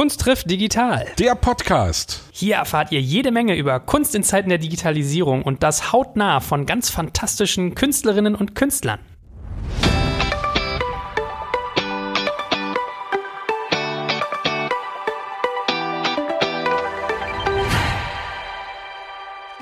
Kunst trifft digital. Der Podcast. Hier erfahrt ihr jede Menge über Kunst in Zeiten der Digitalisierung und das hautnah von ganz fantastischen Künstlerinnen und Künstlern.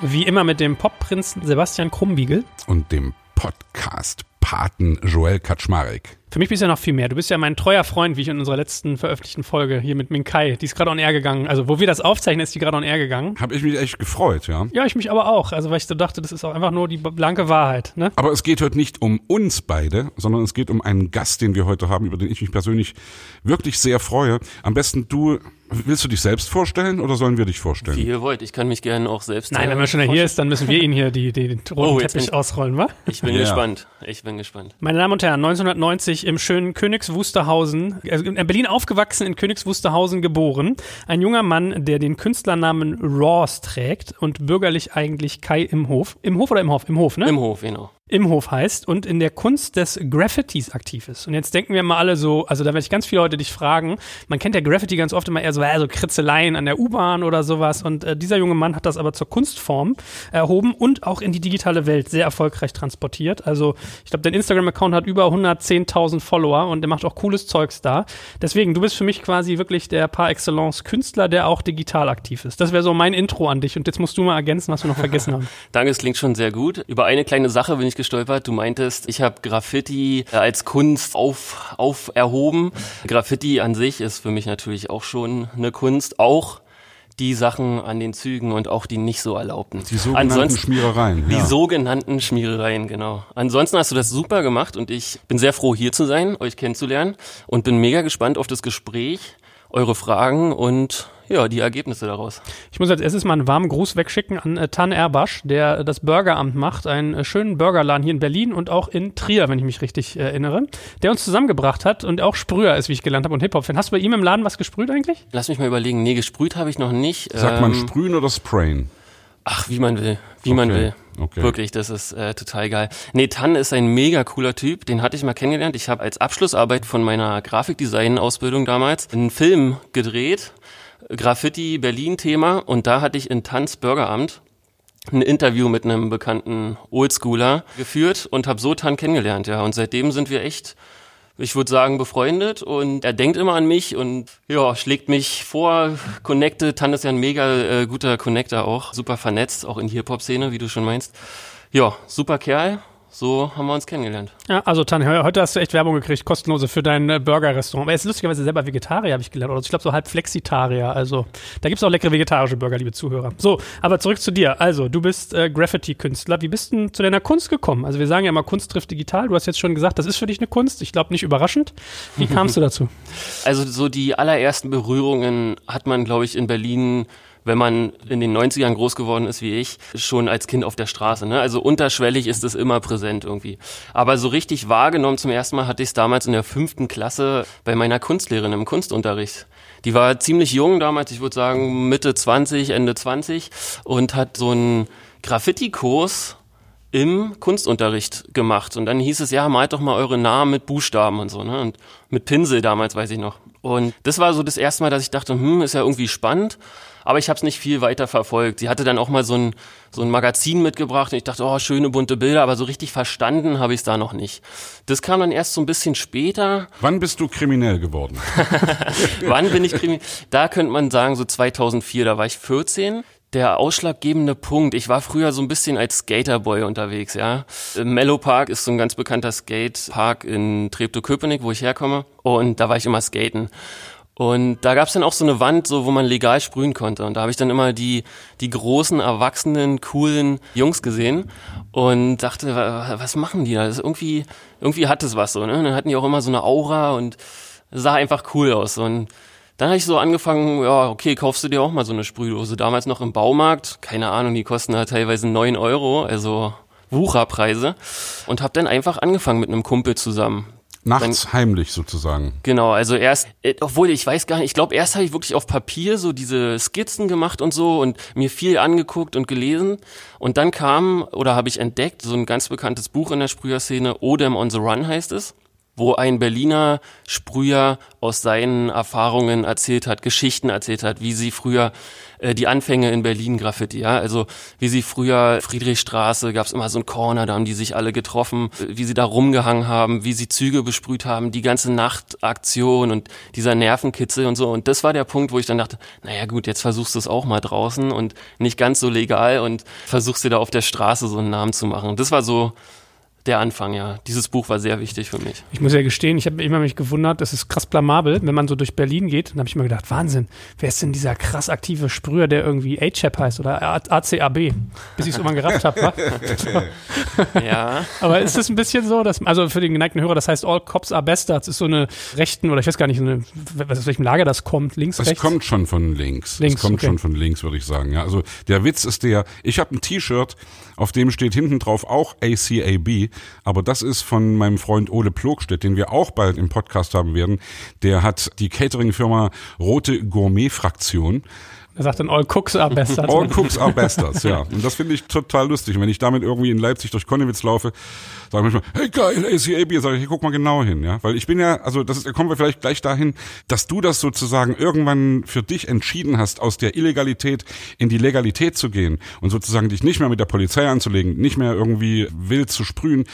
Wie immer mit dem Popprinzen Sebastian Krumbiegel. Und dem Podcast-Paten Joel Kaczmarek. Für mich bist du ja noch viel mehr. Du bist ja mein treuer Freund, wie ich in unserer letzten veröffentlichten Folge hier mit Minkai. Die ist gerade on air gegangen. Also, wo wir das aufzeichnen, ist die gerade on air gegangen. Habe ich mich echt gefreut, ja. Ja, ich mich aber auch. Also, weil ich so dachte, das ist auch einfach nur die blanke Wahrheit. Ne? Aber es geht heute nicht um uns beide, sondern es geht um einen Gast, den wir heute haben, über den ich mich persönlich wirklich sehr freue. Am besten du Willst du dich selbst vorstellen oder sollen wir dich vorstellen? Wie ihr wollt, ich kann mich gerne auch selbst Nein, wenn man schon hier ist, dann müssen wir ihn hier die, die, den roten Oh, Teppich ausrollen, wa? Ich bin Ja. gespannt. Ich bin gespannt. Meine Damen und Herren, 1990 im schönen Königs Wusterhausen, also in Berlin aufgewachsen, in Königs Wusterhausen geboren. Ein junger Mann, der den Künstlernamen Ross trägt und bürgerlich eigentlich Kai im Hof. Im Hof oder im Hof? Im Hof, ne? Im Hof, genau. Im Hof heißt und in der Kunst des Graffitis aktiv ist. Und jetzt denken wir mal alle so, also da werde ich ganz viele Leute dich fragen, man kennt ja Graffiti ganz oft immer eher so, äh, so Kritzeleien an der U-Bahn oder sowas und äh, dieser junge Mann hat das aber zur Kunstform erhoben und auch in die digitale Welt sehr erfolgreich transportiert. Also ich glaube, dein Instagram-Account hat über 110.000 Follower und der macht auch cooles Zeugs da. Deswegen, du bist für mich quasi wirklich der par excellence Künstler, der auch digital aktiv ist. Das wäre so mein Intro an dich und jetzt musst du mal ergänzen, was wir noch vergessen haben. Danke, es klingt schon sehr gut. Über eine kleine Sache bin ich gestolpert. Du meintest, ich habe Graffiti äh, als Kunst auf, auf erhoben. Graffiti an sich ist für mich natürlich auch schon eine Kunst. Auch die Sachen an den Zügen und auch die nicht so erlaubten. Die sogenannten Schmierereien. Die ja. sogenannten Schmierereien, genau. Ansonsten hast du das super gemacht und ich bin sehr froh, hier zu sein, euch kennenzulernen und bin mega gespannt auf das Gespräch, eure Fragen und ja, die Ergebnisse daraus. Ich muss als erstes mal einen warmen Gruß wegschicken an äh, Tan Erbasch, der äh, das Burgeramt macht, einen äh, schönen Burgerladen hier in Berlin und auch in Trier, wenn ich mich richtig äh, erinnere, der uns zusammengebracht hat und auch Sprüher ist, wie ich gelernt habe, und Hip-Hop-Fan. Hast du bei ihm im Laden was gesprüht eigentlich? Lass mich mal überlegen. Nee, gesprüht habe ich noch nicht. Sagt man Ähm, sprühen oder sprayen? Ach, wie man will. Wie man Okay, will. okay. Wirklich, das ist äh, total geil. Nee, Tan ist ein mega cooler Typ. Den hatte ich mal kennengelernt. Ich habe als Abschlussarbeit von meiner Grafikdesign-Ausbildung damals einen Film gedreht. Graffiti Berlin-Thema. Und da hatte ich in Tans Bürgeramt ein Interview mit einem bekannten Oldschooler geführt und habe so Tan kennengelernt, ja. Und seitdem sind wir echt, ich würde sagen, befreundet und er denkt immer an mich und ja, schlägt mich vor, connecte. Tan ist ja ein mega äh, guter Connector auch, super vernetzt, auch in die Hip-Hop-Szene, wie du schon meinst. Ja, super Kerl. So haben wir uns kennengelernt. Ja, also Tan, he- heute hast du echt Werbung gekriegt, kostenlose für dein äh, Burger-Restaurant. Aber er ist lustigerweise selber Vegetarier, habe ich gelernt. Oder ich glaube so halb Flexitarier. Also da gibt's auch leckere vegetarische Burger, liebe Zuhörer. So, aber zurück zu dir. Also, du bist äh, Graffiti-Künstler. Wie bist du zu deiner Kunst gekommen? Also wir sagen ja immer, Kunst trifft digital. Du hast jetzt schon gesagt, das ist für dich eine Kunst. Ich glaube nicht überraschend. Wie kamst du dazu? Also so die allerersten Berührungen hat man, glaube ich, in Berlin, wenn man in den 90ern groß geworden ist wie ich, schon als Kind auf der Straße. Ne? Also unterschwellig ist es immer präsent irgendwie. Aber so richtig wahrgenommen zum ersten Mal hatte ich es damals in der fünften Klasse bei meiner Kunstlehrerin im Kunstunterricht. Die war ziemlich jung damals, ich würde sagen Mitte 20, Ende 20 und hat so einen Graffiti-Kurs im Kunstunterricht gemacht. Und dann hieß es, ja, malt doch mal eure Namen mit Buchstaben und so, ne? Und mit Pinsel damals, weiß ich noch. Und das war so das erste Mal, dass ich dachte, hm, ist ja irgendwie spannend. Aber ich habe es nicht viel weiter verfolgt. Sie hatte dann auch mal so ein, so ein Magazin mitgebracht und ich dachte, oh, schöne bunte Bilder, aber so richtig verstanden habe ich es da noch nicht. Das kam dann erst so ein bisschen später. Wann bist du kriminell geworden? Wann bin ich kriminell? Da könnte man sagen, so 2004, da war ich 14. Der ausschlaggebende Punkt, ich war früher so ein bisschen als Skaterboy unterwegs, ja. Mellow Park ist so ein ganz bekannter Skatepark in Treptow-Köpenick, wo ich herkomme. Und da war ich immer skaten. Und da gab's dann auch so eine Wand, so wo man legal sprühen konnte. Und da habe ich dann immer die, die großen, erwachsenen, coolen Jungs gesehen und dachte, wa- was machen die da? Das irgendwie, irgendwie hat es was so, ne? Und dann hatten die auch immer so eine Aura und sah einfach cool aus. Und dann habe ich so angefangen, ja, okay, kaufst du dir auch mal so eine Sprühdose. Damals noch im Baumarkt, keine Ahnung, die kosten da teilweise neun Euro, also Wucherpreise. Und habe dann einfach angefangen mit einem Kumpel zusammen. Nachts heimlich sozusagen. Genau, also erst, äh, obwohl ich weiß gar nicht, ich glaube, erst habe ich wirklich auf Papier so diese Skizzen gemacht und so und mir viel angeguckt und gelesen. Und dann kam, oder habe ich entdeckt, so ein ganz bekanntes Buch in der Sprüherszene, Odem on the Run heißt es. Wo ein Berliner Sprüher aus seinen Erfahrungen erzählt hat, Geschichten erzählt hat, wie sie früher äh, die Anfänge in Berlin Graffiti, ja, also wie sie früher Friedrichstraße gab's immer so ein Corner, da haben die sich alle getroffen, wie sie da rumgehangen haben, wie sie Züge besprüht haben, die ganze Nachtaktion und dieser Nervenkitzel und so. Und das war der Punkt, wo ich dann dachte, naja gut, jetzt versuchst du es auch mal draußen und nicht ganz so legal und versuchst dir da auf der Straße so einen Namen zu machen. Das war so der Anfang, ja. Dieses Buch war sehr wichtig für mich. Ich muss ja gestehen, ich habe immer mich gewundert, das ist krass blamabel, wenn man so durch Berlin geht, dann habe ich mir gedacht, Wahnsinn, wer ist denn dieser krass aktive Sprüher, der irgendwie A-Chap heißt oder ACAB, bis ich es irgendwann gerafft habe, ja. Aber ist es ein bisschen so, dass, also für den geneigten Hörer, das heißt All Cops are Bastards, ist so eine rechten, oder ich weiß gar nicht, eine, aus welchem Lager das kommt, links, das rechts? Das kommt schon von links. links das kommt okay. schon von links, würde ich sagen. Ja, also der Witz ist der, ich habe ein T-Shirt, auf dem steht hinten drauf auch ACAB, aber das ist von meinem Freund Ole Plogstedt, den wir auch bald im Podcast haben werden. Der hat die Catering-Firma Rote Gourmet Fraktion. Er sagt dann All Cooks are Bastards. All Cooks are Bastards, ja. Und das finde ich total lustig. Und wenn ich damit irgendwie in Leipzig durch Konnewitz laufe, sage ich manchmal, hey geil, ACAB, sage ich, hey, guck mal genau hin, ja. Weil ich bin ja, also das ist, da kommen wir vielleicht gleich dahin, dass du das sozusagen irgendwann für dich entschieden hast, aus der Illegalität in die Legalität zu gehen und sozusagen dich nicht mehr mit der Polizei anzulegen, nicht mehr irgendwie wild zu sprühen.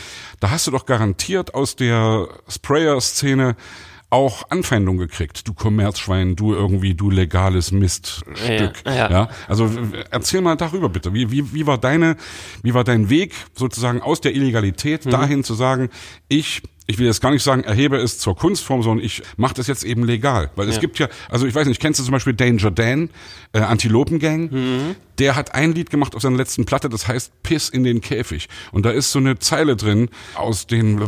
Da hast du doch garantiert aus der Sprayer-Szene auch Anfeindung gekriegt. Du Kommerzschwein, du irgendwie, du legales Miststück. Ja, ja. ja, Also erzähl mal darüber bitte. Wie, wie, wie war deine, wie war dein Weg sozusagen aus der Illegalität mhm. dahin zu sagen, ich ich will jetzt gar nicht sagen, erhebe es zur Kunstform, sondern ich mache das jetzt eben legal. Weil es ja. gibt ja, also ich weiß nicht, kennst du zum Beispiel Danger Dan, äh, Antilopengang? Mhm. Der hat ein Lied gemacht auf seiner letzten Platte, das heißt Piss in den Käfig. Und da ist so eine Zeile drin, aus den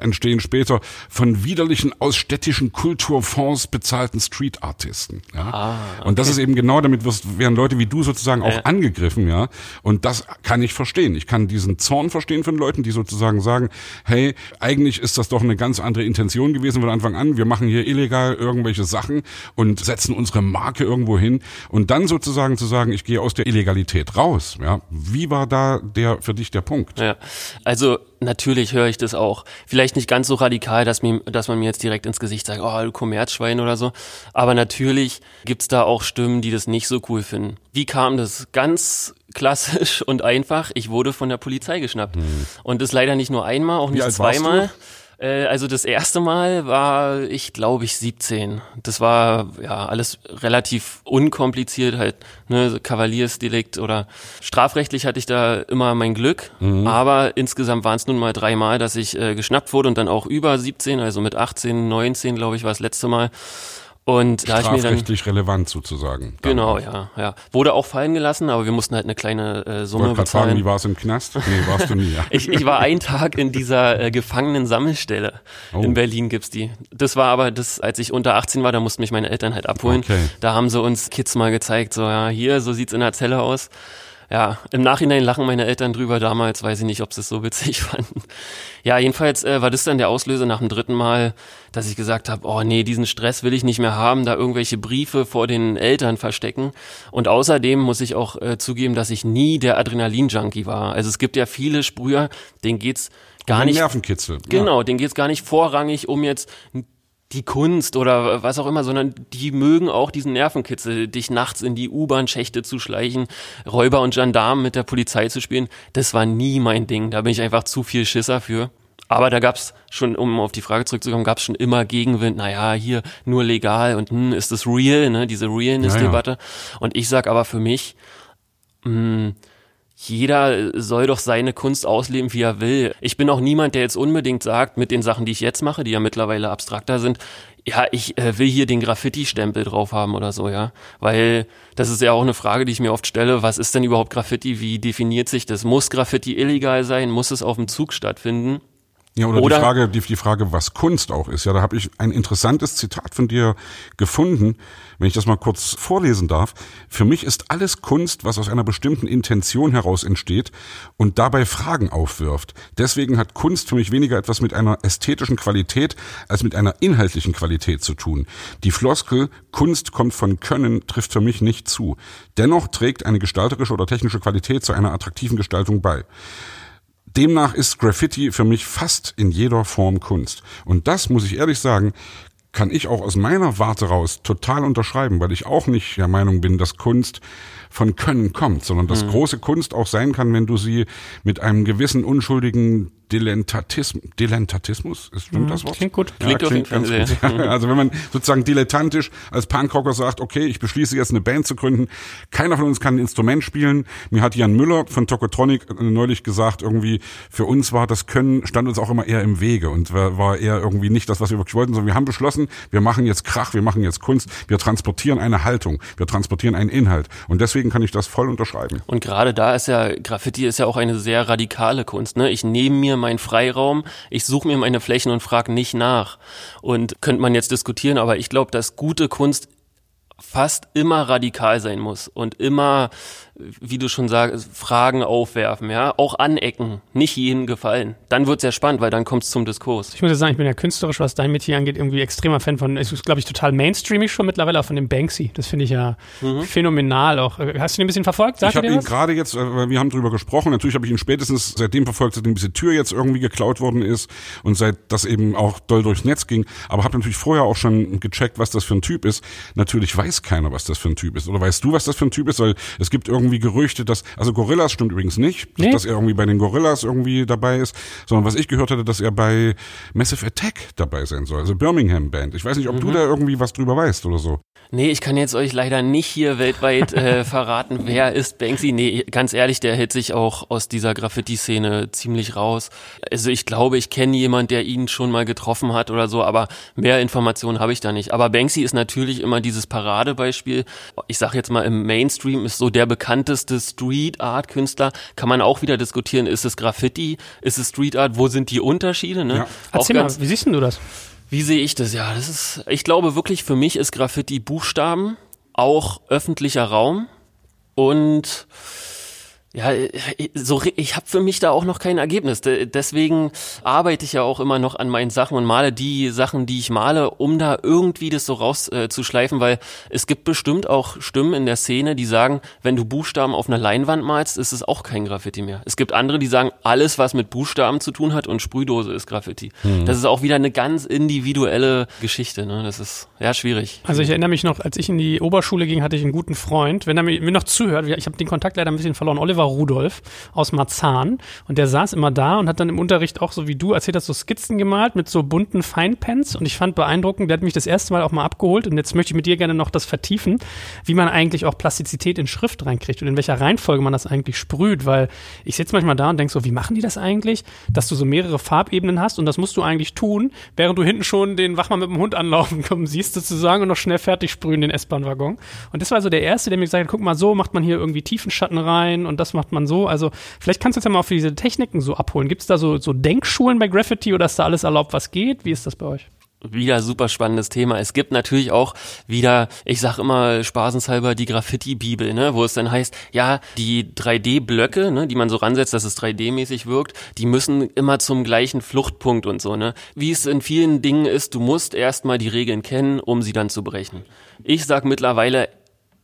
entstehen später von widerlichen aus städtischen Kulturfonds bezahlten Street-Artisten. Ja? Ah, okay. Und das ist eben genau, damit wirst, werden Leute wie du sozusagen auch äh. angegriffen, ja. Und das kann ich verstehen. Ich kann diesen Zorn verstehen von Leuten, die sozusagen sagen, hey, eigentlich ist das doch eine ganz andere Intention gewesen von Anfang an. Wir machen hier illegal irgendwelche Sachen und setzen unsere Marke irgendwo hin. Und dann sozusagen zu sagen, ich gehe aus der der Illegalität raus. Ja, wie war da der für dich der Punkt? Ja, also natürlich höre ich das auch. Vielleicht nicht ganz so radikal, dass, mir, dass man mir jetzt direkt ins Gesicht sagt, oh, du Kommerzschwein oder so. Aber natürlich gibt's da auch Stimmen, die das nicht so cool finden. Wie kam das? Ganz klassisch und einfach. Ich wurde von der Polizei geschnappt. Hm. Und das leider nicht nur einmal, auch nicht zweimal. Äh, also das erste Mal war ich, glaube ich, 17. Das war ja alles relativ unkompliziert, halt ne, Kavaliersdelikt oder strafrechtlich hatte ich da immer mein Glück. Mhm. Aber insgesamt waren es nun mal dreimal, dass ich äh, geschnappt wurde und dann auch über 17, also mit 18, 19, glaube ich, war das letzte Mal. Und da ich mir dann relevant sozusagen. Genau, ja, ja. Wurde auch fallen gelassen, aber wir mussten halt eine kleine äh, Summe Wollte bezahlen. Fragen, wie war es im Knast? Nee, warst du nie. Ja. ich, ich war einen Tag in dieser äh, Gefangenen-Sammelstelle. Oh. In Berlin gibt's die. Das war aber das, als ich unter 18 war, da mussten mich meine Eltern halt abholen. Okay. Da haben sie uns Kids mal gezeigt, so ja, hier, so sieht's in der Zelle aus ja, im Nachhinein lachen meine Eltern drüber. Damals weiß ich nicht, ob sie es so witzig fanden. Ja, jedenfalls äh, war das dann der Auslöser nach dem dritten Mal, dass ich gesagt habe, oh nee, diesen Stress will ich nicht mehr haben, da irgendwelche Briefe vor den Eltern verstecken. Und außerdem muss ich auch äh, zugeben, dass ich nie der Adrenalin-Junkie war. Also es gibt ja viele Sprüher, denen geht's gar nicht. Nervenkitzel. Genau, ja. denen geht's gar nicht vorrangig um jetzt die Kunst oder was auch immer, sondern die mögen auch diesen Nervenkitzel, dich nachts in die U-Bahn-Schächte zu schleichen, Räuber und Gendarmen mit der Polizei zu spielen. Das war nie mein Ding. Da bin ich einfach zu viel Schisser für. Aber da gab's schon, um auf die Frage zurückzukommen, gab's schon immer Gegenwind. Naja, hier nur legal und hm, ist das real, ne? Diese Realness-Debatte. Ja, ja. Und ich sag aber für mich, mh, hm, jeder soll doch seine Kunst ausleben, wie er will. Ich bin auch niemand, der jetzt unbedingt sagt, mit den Sachen, die ich jetzt mache, die ja mittlerweile abstrakter sind, ja, ich äh, will hier den Graffiti-Stempel drauf haben oder so, ja. Weil das ist ja auch eine Frage, die ich mir oft stelle. Was ist denn überhaupt Graffiti? Wie definiert sich das? Muss Graffiti illegal sein? Muss es auf dem Zug stattfinden? Ja, oder, oder die Frage, die, die Frage, was Kunst auch ist. Ja, da habe ich ein interessantes Zitat von dir gefunden, wenn ich das mal kurz vorlesen darf. Für mich ist alles Kunst, was aus einer bestimmten Intention heraus entsteht und dabei Fragen aufwirft. Deswegen hat Kunst für mich weniger etwas mit einer ästhetischen Qualität als mit einer inhaltlichen Qualität zu tun. Die Floskel Kunst kommt von Können trifft für mich nicht zu. Dennoch trägt eine gestalterische oder technische Qualität zu einer attraktiven Gestaltung bei Demnach ist Graffiti für mich fast in jeder Form Kunst. Und das, muss ich ehrlich sagen, kann ich auch aus meiner Warte raus total unterschreiben, weil ich auch nicht der Meinung bin, dass Kunst von Können kommt, sondern dass mhm. große Kunst auch sein kann, wenn du sie mit einem gewissen unschuldigen Dilettantismus, Dilettantismus, ist stimmt mhm, das Wort? Klingt gut. Ja, klingt, klingt ganz gut. also wenn man sozusagen dilettantisch als Punkrocker sagt, okay, ich beschließe jetzt eine Band zu gründen, keiner von uns kann ein Instrument spielen. Mir hat Jan Müller von Tokotronic neulich gesagt, irgendwie für uns war das Können, stand uns auch immer eher im Wege und war eher irgendwie nicht das, was wir wirklich wollten, sondern wir haben beschlossen, wir machen jetzt Krach, wir machen jetzt Kunst, wir transportieren eine Haltung, wir transportieren einen Inhalt und deswegen kann ich das voll unterschreiben. Und gerade da ist ja, Graffiti ist ja auch eine sehr radikale Kunst, ne? Ich nehme mir meinen Freiraum, ich suche mir meine Flächen und frage nicht nach. Und könnte man jetzt diskutieren, aber ich glaube, dass gute Kunst fast immer radikal sein muss und immer wie du schon sagst, Fragen aufwerfen, ja, auch anecken, nicht jedem gefallen. Dann wird's ja spannend, weil dann kommt's zum Diskurs. Ich muss ja sagen, ich bin ja künstlerisch, was dein Metier angeht, irgendwie extremer Fan von, ist glaube ich total mainstreamig schon mittlerweile, auch von dem Banksy. Das finde ich ja mhm. phänomenal auch. Hast du ihn ein bisschen verfolgt? Sag ich habe ihn gerade jetzt, äh, wir haben drüber gesprochen, natürlich habe ich ihn spätestens seitdem verfolgt, seitdem diese Tür jetzt irgendwie geklaut worden ist und seit das eben auch doll durchs Netz ging, aber habe natürlich vorher auch schon gecheckt, was das für ein Typ ist. Natürlich weiß keiner, was das für ein Typ ist. Oder weißt du, was das für ein Typ ist? Weil es gibt irgendwie irgendwie Gerüchte, dass, also Gorillas stimmt übrigens nicht, nee. dass er irgendwie bei den Gorillas irgendwie dabei ist, sondern was ich gehört hatte, dass er bei Massive Attack dabei sein soll, also Birmingham Band. Ich weiß nicht, ob mhm. du da irgendwie was drüber weißt oder so. Nee, ich kann jetzt euch leider nicht hier weltweit äh, verraten, wer ist Banksy. Nee, ganz ehrlich, der hält sich auch aus dieser Graffiti-Szene ziemlich raus. Also ich glaube, ich kenne jemand, der ihn schon mal getroffen hat oder so, aber mehr Informationen habe ich da nicht. Aber Banksy ist natürlich immer dieses Paradebeispiel. Ich sage jetzt mal, im Mainstream ist so der bekannteste Street-Art-Künstler. Kann man auch wieder diskutieren, ist es Graffiti, ist es Street Art, wo sind die Unterschiede? Ne? Ja. Erzähl mal, wie siehst du das? Wie sehe ich das? Ja, das ist, ich glaube wirklich, für mich ist Graffiti Buchstaben, auch öffentlicher Raum und ja, äh, so ich habe für mich da auch noch kein Ergebnis. Deswegen arbeite ich ja auch immer noch an meinen Sachen und male die Sachen, die ich male, um da irgendwie das so rauszuschleifen, äh, weil es gibt bestimmt auch Stimmen in der Szene, die sagen, wenn du Buchstaben auf einer Leinwand malst, ist es auch kein Graffiti mehr. Es gibt andere, die sagen, alles was mit Buchstaben zu tun hat und Sprühdose ist Graffiti. Mhm. Das ist auch wieder eine ganz individuelle Geschichte. Ne? Das ist ja schwierig. Also ich erinnere mich noch, als ich in die Oberschule ging, hatte ich einen guten Freund. Wenn er mir noch zuhört, ich habe den Kontakt leider ein bisschen verloren. Oliver war Rudolf aus Marzahn. Und der saß immer da und hat dann im Unterricht auch so wie du erzählt hast, so Skizzen gemalt mit so bunten Feinpens. Und ich fand beeindruckend, der hat mich das erste Mal auch mal abgeholt. Und jetzt möchte ich mit dir gerne noch das vertiefen, wie man eigentlich auch Plastizität in Schrift reinkriegt und in welcher Reihenfolge man das eigentlich sprüht, weil ich sitze manchmal da und denke so, wie machen die das eigentlich, dass du so mehrere Farbebenen hast und das musst du eigentlich tun, während du hinten schon den Wachmann mit dem Hund anlaufen kommen siehst sozusagen und noch schnell fertig sprühen den S-Bahn-Waggon. Und das war so der erste, der mir gesagt hat, guck mal, so macht man hier irgendwie Tiefenschatten rein und das macht man so. Also vielleicht kannst du uns ja mal auf diese Techniken so abholen. Gibt es da so, so Denkschulen bei Graffiti oder ist da alles erlaubt, was geht? Wie ist das bei euch? wieder super spannendes Thema. Es gibt natürlich auch wieder, ich sag immer spaßenshalber die Graffiti-Bibel, ne, wo es dann heißt, ja, die 3D-Blöcke, ne, die man so ransetzt, dass es 3D-mäßig wirkt, die müssen immer zum gleichen Fluchtpunkt und so, ne. Wie es in vielen Dingen ist, du musst erstmal die Regeln kennen, um sie dann zu brechen. Ich sag mittlerweile,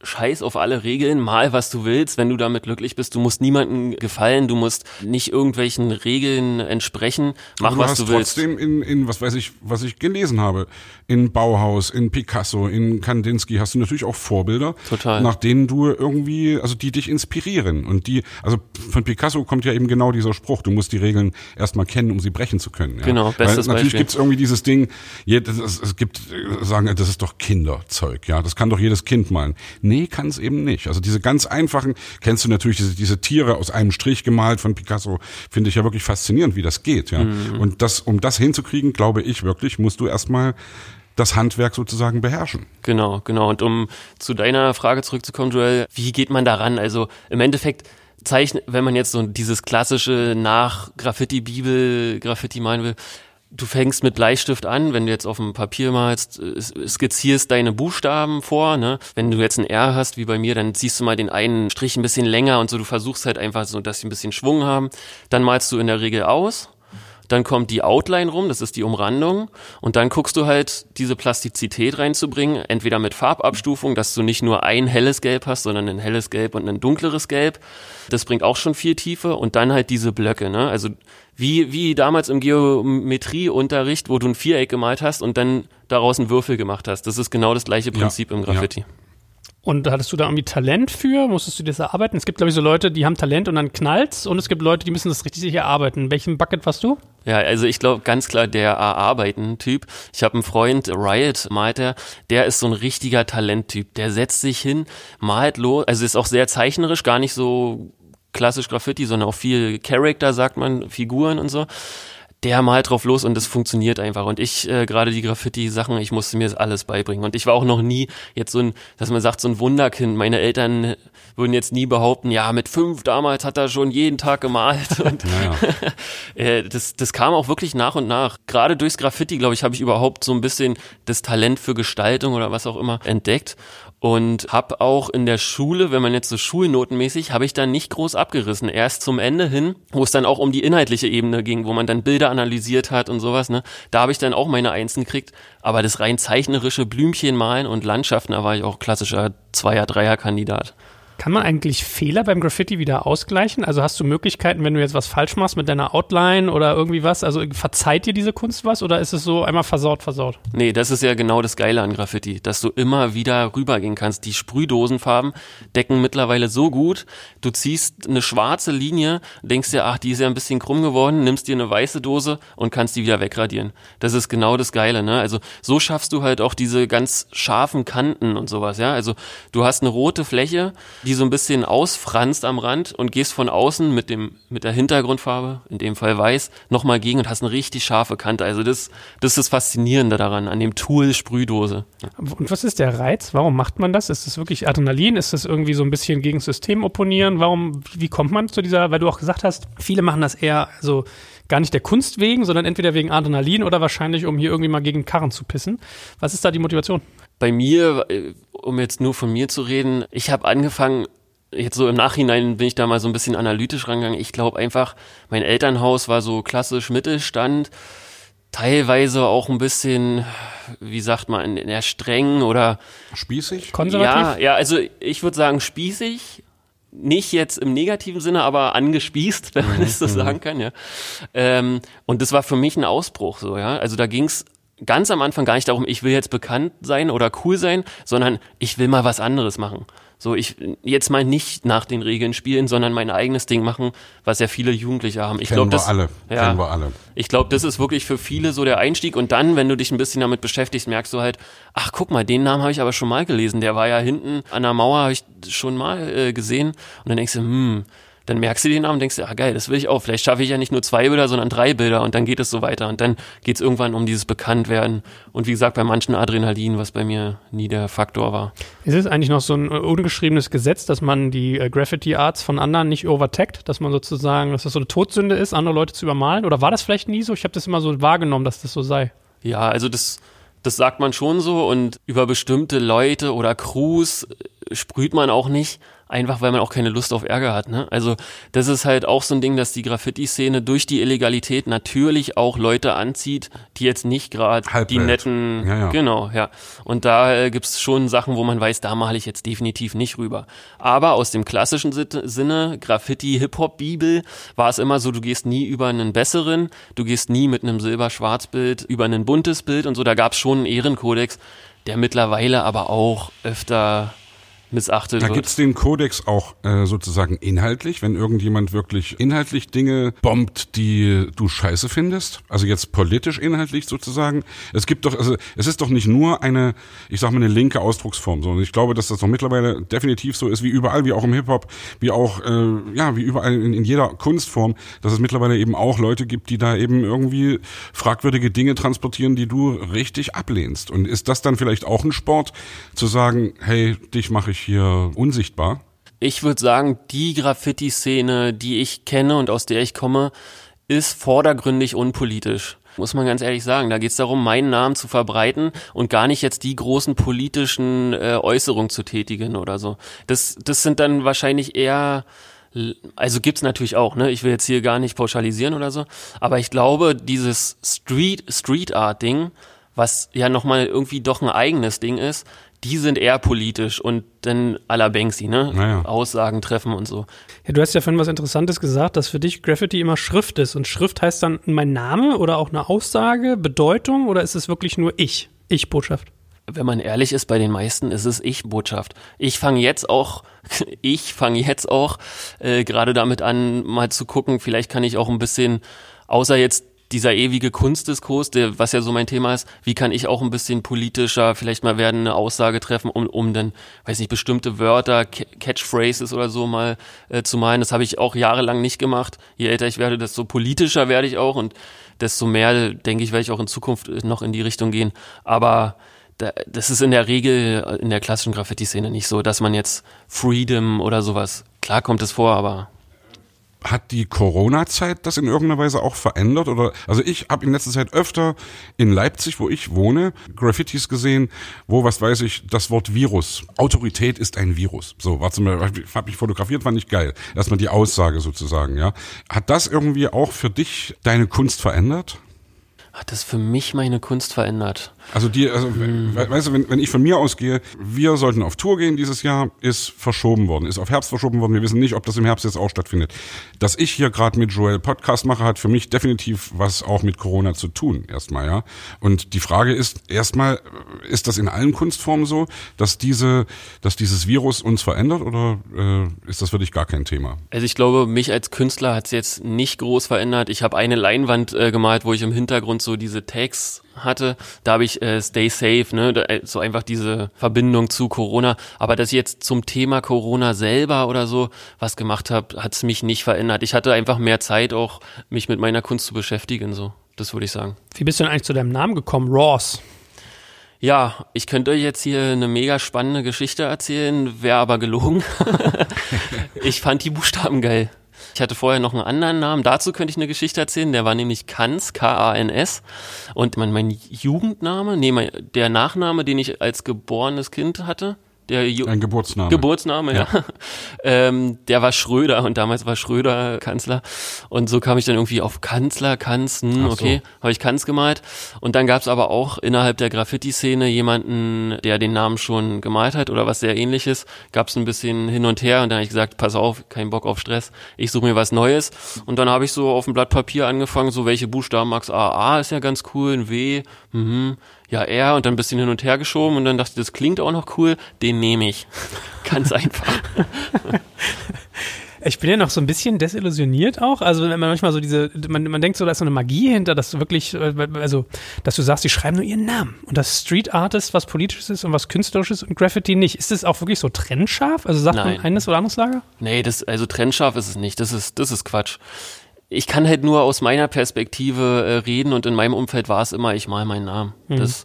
scheiß auf alle Regeln, mal was du willst, wenn du damit glücklich bist. Du musst niemandem gefallen, du musst nicht irgendwelchen Regeln entsprechen, mach was du willst. trotzdem in, in, was weiß ich, was ich gelesen habe, in Bauhaus, in Picasso, in Kandinsky hast du natürlich auch Vorbilder, Total. nach denen du irgendwie, also die dich inspirieren und die, also von Picasso kommt ja eben genau dieser Spruch, du musst die Regeln erstmal kennen, um sie brechen zu können. Ja? Genau, bestes Weil natürlich gibt es irgendwie dieses Ding, es gibt, sagen, das ist doch Kinderzeug, ja, das kann doch jedes Kind malen Nee, kann es eben nicht. Also diese ganz einfachen, kennst du natürlich diese, diese Tiere aus einem Strich gemalt von Picasso, finde ich ja wirklich faszinierend, wie das geht. Ja. Mhm. Und das, um das hinzukriegen, glaube ich wirklich, musst du erstmal das Handwerk sozusagen beherrschen. Genau, genau. Und um zu deiner Frage zurückzukommen, Joel, wie geht man daran? Also im Endeffekt zeichnet, wenn man jetzt so dieses klassische nach Graffiti-Bibel, Graffiti meinen will, Du fängst mit Bleistift an, wenn du jetzt auf dem Papier malst, skizzierst deine Buchstaben vor. Ne? Wenn du jetzt ein R hast, wie bei mir, dann ziehst du mal den einen Strich ein bisschen länger und so. Du versuchst halt einfach so, dass sie ein bisschen Schwung haben. Dann malst du in der Regel aus dann kommt die Outline rum, das ist die Umrandung und dann guckst du halt diese Plastizität reinzubringen, entweder mit Farbabstufung, dass du nicht nur ein helles Gelb hast, sondern ein helles Gelb und ein dunkleres Gelb. Das bringt auch schon viel Tiefe und dann halt diese Blöcke, ne? Also wie, wie damals im Geometrieunterricht, wo du ein Viereck gemalt hast und dann daraus einen Würfel gemacht hast. Das ist genau das gleiche Prinzip ja, im Graffiti. Ja. Und hattest du da irgendwie Talent für? Musstest du das erarbeiten? Es gibt, glaube ich, so Leute, die haben Talent und dann knallt's und es gibt Leute, die müssen das richtig sich erarbeiten. Welchen Bucket warst du? Ja, also ich glaube ganz klar der Erarbeiten-Typ. Ich habe einen Freund, Riot malt er, der ist so ein richtiger Talenttyp. Der setzt sich hin, malt los, also ist auch sehr zeichnerisch, gar nicht so klassisch Graffiti, sondern auch viel Character, sagt man, Figuren und so der malt drauf los und es funktioniert einfach. Und ich, äh, gerade die Graffiti-Sachen, ich musste mir das alles beibringen. Und ich war auch noch nie jetzt so ein, dass man sagt, so ein Wunderkind. Meine Eltern würden jetzt nie behaupten, ja, mit fünf damals hat er schon jeden Tag gemalt. Und äh, das, das kam auch wirklich nach und nach. Gerade durchs Graffiti, glaube ich, habe ich überhaupt so ein bisschen das Talent für Gestaltung oder was auch immer entdeckt und habe auch in der Schule, wenn man jetzt so schulnotenmäßig, habe ich dann nicht groß abgerissen. Erst zum Ende hin, wo es dann auch um die inhaltliche Ebene ging, wo man dann Bilder analysiert hat und sowas, ne, da habe ich dann auch meine Einsen gekriegt. Aber das rein zeichnerische Blümchen malen und Landschaften, da war ich auch klassischer Zweier-, Dreier-Kandidat. Kann man eigentlich Fehler beim Graffiti wieder ausgleichen? Also hast du Möglichkeiten, wenn du jetzt was falsch machst mit deiner Outline oder irgendwie was? Also verzeiht dir diese Kunst was oder ist es so einmal versaut, versaut? Nee, das ist ja genau das Geile an Graffiti, dass du immer wieder rübergehen kannst. Die Sprühdosenfarben decken mittlerweile so gut. Du ziehst eine schwarze Linie, denkst dir, ach, die ist ja ein bisschen krumm geworden, nimmst dir eine weiße Dose und kannst die wieder wegradieren. Das ist genau das Geile, ne? Also so schaffst du halt auch diese ganz scharfen Kanten und sowas, ja? Also du hast eine rote Fläche, die die so ein bisschen ausfranst am Rand und gehst von außen mit dem mit der Hintergrundfarbe, in dem Fall weiß, nochmal gegen und hast eine richtig scharfe Kante. Also das, das ist das Faszinierende daran, an dem Tool Sprühdose. Und was ist der Reiz? Warum macht man das? Ist das wirklich Adrenalin? Ist das irgendwie so ein bisschen gegen System opponieren? Warum, wie kommt man zu dieser, weil du auch gesagt hast, viele machen das eher so gar nicht der Kunst wegen, sondern entweder wegen Adrenalin oder wahrscheinlich, um hier irgendwie mal gegen Karren zu pissen. Was ist da die Motivation? Bei mir, äh, um jetzt nur von mir zu reden, ich habe angefangen, jetzt so im Nachhinein bin ich da mal so ein bisschen analytisch rangegangen. Ich glaube einfach, mein Elternhaus war so klassisch Mittelstand, teilweise auch ein bisschen, wie sagt man, eher streng oder spießig? Konservativ? Ja, ja, also ich würde sagen spießig. Nicht jetzt im negativen Sinne, aber angespießt, wenn man mhm. das so sagen kann, ja. Ähm, und das war für mich ein Ausbruch, so, ja. Also da ging's ganz am Anfang gar nicht darum, ich will jetzt bekannt sein oder cool sein, sondern ich will mal was anderes machen. So, ich jetzt mal nicht nach den Regeln spielen, sondern mein eigenes Ding machen, was ja viele Jugendliche haben. Ich glaube, das, alle. Ja, Kennen wir alle. Ich glaube, das ist wirklich für viele so der Einstieg. Und dann, wenn du dich ein bisschen damit beschäftigst, merkst du halt, ach guck mal, den Namen habe ich aber schon mal gelesen. Der war ja hinten an der Mauer, habe ich schon mal äh, gesehen. Und dann denkst du, hm, dann merkst du den Namen und denkst, ah geil, das will ich auch. Vielleicht schaffe ich ja nicht nur zwei Bilder, sondern drei Bilder und dann geht es so weiter. Und dann geht es irgendwann um dieses Bekanntwerden. Und wie gesagt, bei manchen Adrenalin, was bei mir nie der Faktor war. Ist es eigentlich noch so ein ungeschriebenes Gesetz, dass man die äh, Graffiti Arts von anderen nicht overtaggt, dass man sozusagen, dass das so eine Todsünde ist, andere Leute zu übermalen? Oder war das vielleicht nie so? Ich habe das immer so wahrgenommen, dass das so sei. Ja, also das, das sagt man schon so und über bestimmte Leute oder Crews äh, sprüht man auch nicht einfach weil man auch keine Lust auf Ärger hat. Ne? Also das ist halt auch so ein Ding, dass die Graffiti-Szene durch die Illegalität natürlich auch Leute anzieht, die jetzt nicht gerade die netten, ja, ja. genau, ja. Und da äh, gibt's schon Sachen, wo man weiß, da male ich jetzt definitiv nicht rüber. Aber aus dem klassischen Sinne, Graffiti, Hip-Hop-Bibel, war es immer so, du gehst nie über einen besseren, du gehst nie mit einem Silber-Schwarz-Bild über ein buntes Bild und so. Da gab's schon einen Ehrenkodex, der mittlerweile aber auch öfter missachtet da wird. Da gibt's den Kodex auch äh, sozusagen inhaltlich, wenn irgendjemand wirklich inhaltlich Dinge bombt, die du scheiße findest. Also jetzt politisch inhaltlich sozusagen. Es gibt doch, also es ist doch nicht nur eine, ich sag mal, eine linke Ausdrucksform, sondern ich glaube, dass das doch mittlerweile definitiv so ist, wie überall, wie auch im Hip-Hop, wie auch, äh, ja, wie überall in, in jeder Kunstform, dass es mittlerweile eben auch Leute gibt, die da eben irgendwie fragwürdige Dinge transportieren, die du richtig ablehnst. Und ist das dann vielleicht auch ein Sport, zu sagen, hey, dich mache ich hier unsichtbar? Ich würde sagen, die Graffiti-Szene, die ich kenne und aus der ich komme, ist vordergründig unpolitisch. Muss man ganz ehrlich sagen. Da geht es darum, meinen Namen zu verbreiten und gar nicht jetzt die großen politischen äh, Äußerungen zu tätigen oder so. Das, das sind dann wahrscheinlich eher Also gibt's natürlich auch, ne? Ich will jetzt hier gar nicht pauschalisieren oder so, aber ich glaube, dieses Street Street Art Ding, was ja nochmal irgendwie doch ein eigenes Ding ist, die sind eher politisch und dann à la Banksy, ne? Naja. Aussagen treffen und so. Ja, du hast ja vorhin was Interessantes gesagt, dass für dich Graffiti immer Schrift ist. Und Schrift heißt dann mein Name oder auch eine Aussage, Bedeutung oder ist es wirklich nur ich? Ich-Botschaft? Wenn man ehrlich ist, bei den meisten ist es Ich-Botschaft. Ich fange jetzt auch, ich fange jetzt auch äh, gerade damit an, mal zu gucken, vielleicht kann ich auch ein bisschen, außer jetzt dieser ewige Kunstdiskurs, der, was ja so mein Thema ist, wie kann ich auch ein bisschen politischer vielleicht mal werden, eine Aussage treffen, um, um dann, weiß nicht, bestimmte Wörter, Catchphrases oder so mal äh, zu meinen. Das habe ich auch jahrelang nicht gemacht. Je älter ich werde, desto politischer werde ich auch und desto mehr, denke ich, werde ich auch in Zukunft noch in die Richtung gehen. Aber das ist in der Regel in der klassischen Graffiti-Szene nicht so, dass man jetzt Freedom oder sowas, klar kommt es vor, aber hat die Corona-Zeit das in irgendeiner Weise auch verändert? Oder also ich habe in letzter Zeit öfter in Leipzig, wo ich wohne, Graffitis gesehen, wo, was weiß ich, das Wort Virus. Autorität ist ein Virus. So, warte mal, habe ich fotografiert, fand ich geil. Erstmal die Aussage sozusagen, ja. Hat das irgendwie auch für dich deine Kunst verändert? Hat das für mich meine Kunst verändert? Also die, also, hm. weißt du, wenn, wenn ich von mir ausgehe, wir sollten auf Tour gehen dieses Jahr, ist verschoben worden, ist auf Herbst verschoben worden. Wir wissen nicht, ob das im Herbst jetzt auch stattfindet. Dass ich hier gerade mit Joel Podcast mache, hat für mich definitiv was auch mit Corona zu tun, erstmal, ja. Und die Frage ist, erstmal, ist das in allen Kunstformen so, dass diese, dass dieses Virus uns verändert oder äh, ist das für dich gar kein Thema? Also ich glaube, mich als Künstler hat es jetzt nicht groß verändert. Ich habe eine Leinwand äh, gemalt, wo ich im Hintergrund so diese Tags hatte, da habe ich äh, Stay Safe, ne, da, äh, so einfach diese Verbindung zu Corona. Aber dass ich jetzt zum Thema Corona selber oder so was gemacht habe, hat es mich nicht verändert. Ich hatte einfach mehr Zeit auch, mich mit meiner Kunst zu beschäftigen, so. Das würde ich sagen. Wie bist du denn eigentlich zu deinem Namen gekommen, Ross? Ja, ich könnte euch jetzt hier eine mega spannende Geschichte erzählen, wäre aber gelogen. ich fand die Buchstaben geil. Ich hatte vorher noch einen anderen Namen. Dazu könnte ich eine Geschichte erzählen. Der war nämlich Kans, K-A-N-S. Und mein, mein Jugendname, nee, mein, der Nachname, den ich als geborenes Kind hatte, der Ju Ein Geburtsname. Geburtsname, ja. ja. ähm, der war Schröder und damals war Schröder Kanzler. Und so kam ich dann irgendwie auf Kanzler, Kanz, hm, okay, so. habe ich Kanz gemalt. Und dann gab es aber auch innerhalb der Graffiti-Szene jemanden, der den Namen schon gemalt hat oder was sehr ähnliches. Gab es ein bisschen hin und her und dann habe ich gesagt, pass auf, kein Bock auf Stress, ich suche mir was Neues. Und dann habe ich so auf dem Blatt Papier angefangen, so welche Buchstaben magst A, A ist ja ganz cool, ein W, mhm ja, er und dann ein bisschen hin und her geschoben und dann dachte ich, das klingt auch noch cool, den nehme ich. Ganz einfach. Ich bin ja noch so ein bisschen desillusioniert auch. Also wenn man manchmal so diese, man, man denkt so, da ist so eine Magie hinter, dass du wirklich, äh, also dass du sagst, die schreiben nur ihren Namen. Und das Street Art ist was Politisches ist und was Künstlerisches und Graffiti nicht. Ist das auch wirklich so trennscharf? Also sagt Nein. man eines oder anderes Lager? Nee, das, also trennscharf ist es nicht. Das ist, das ist Quatsch ich kann halt nur aus meiner Perspektive äh, reden und in meinem Umfeld war es immer, ich mal meinen Namen. Mhm. Das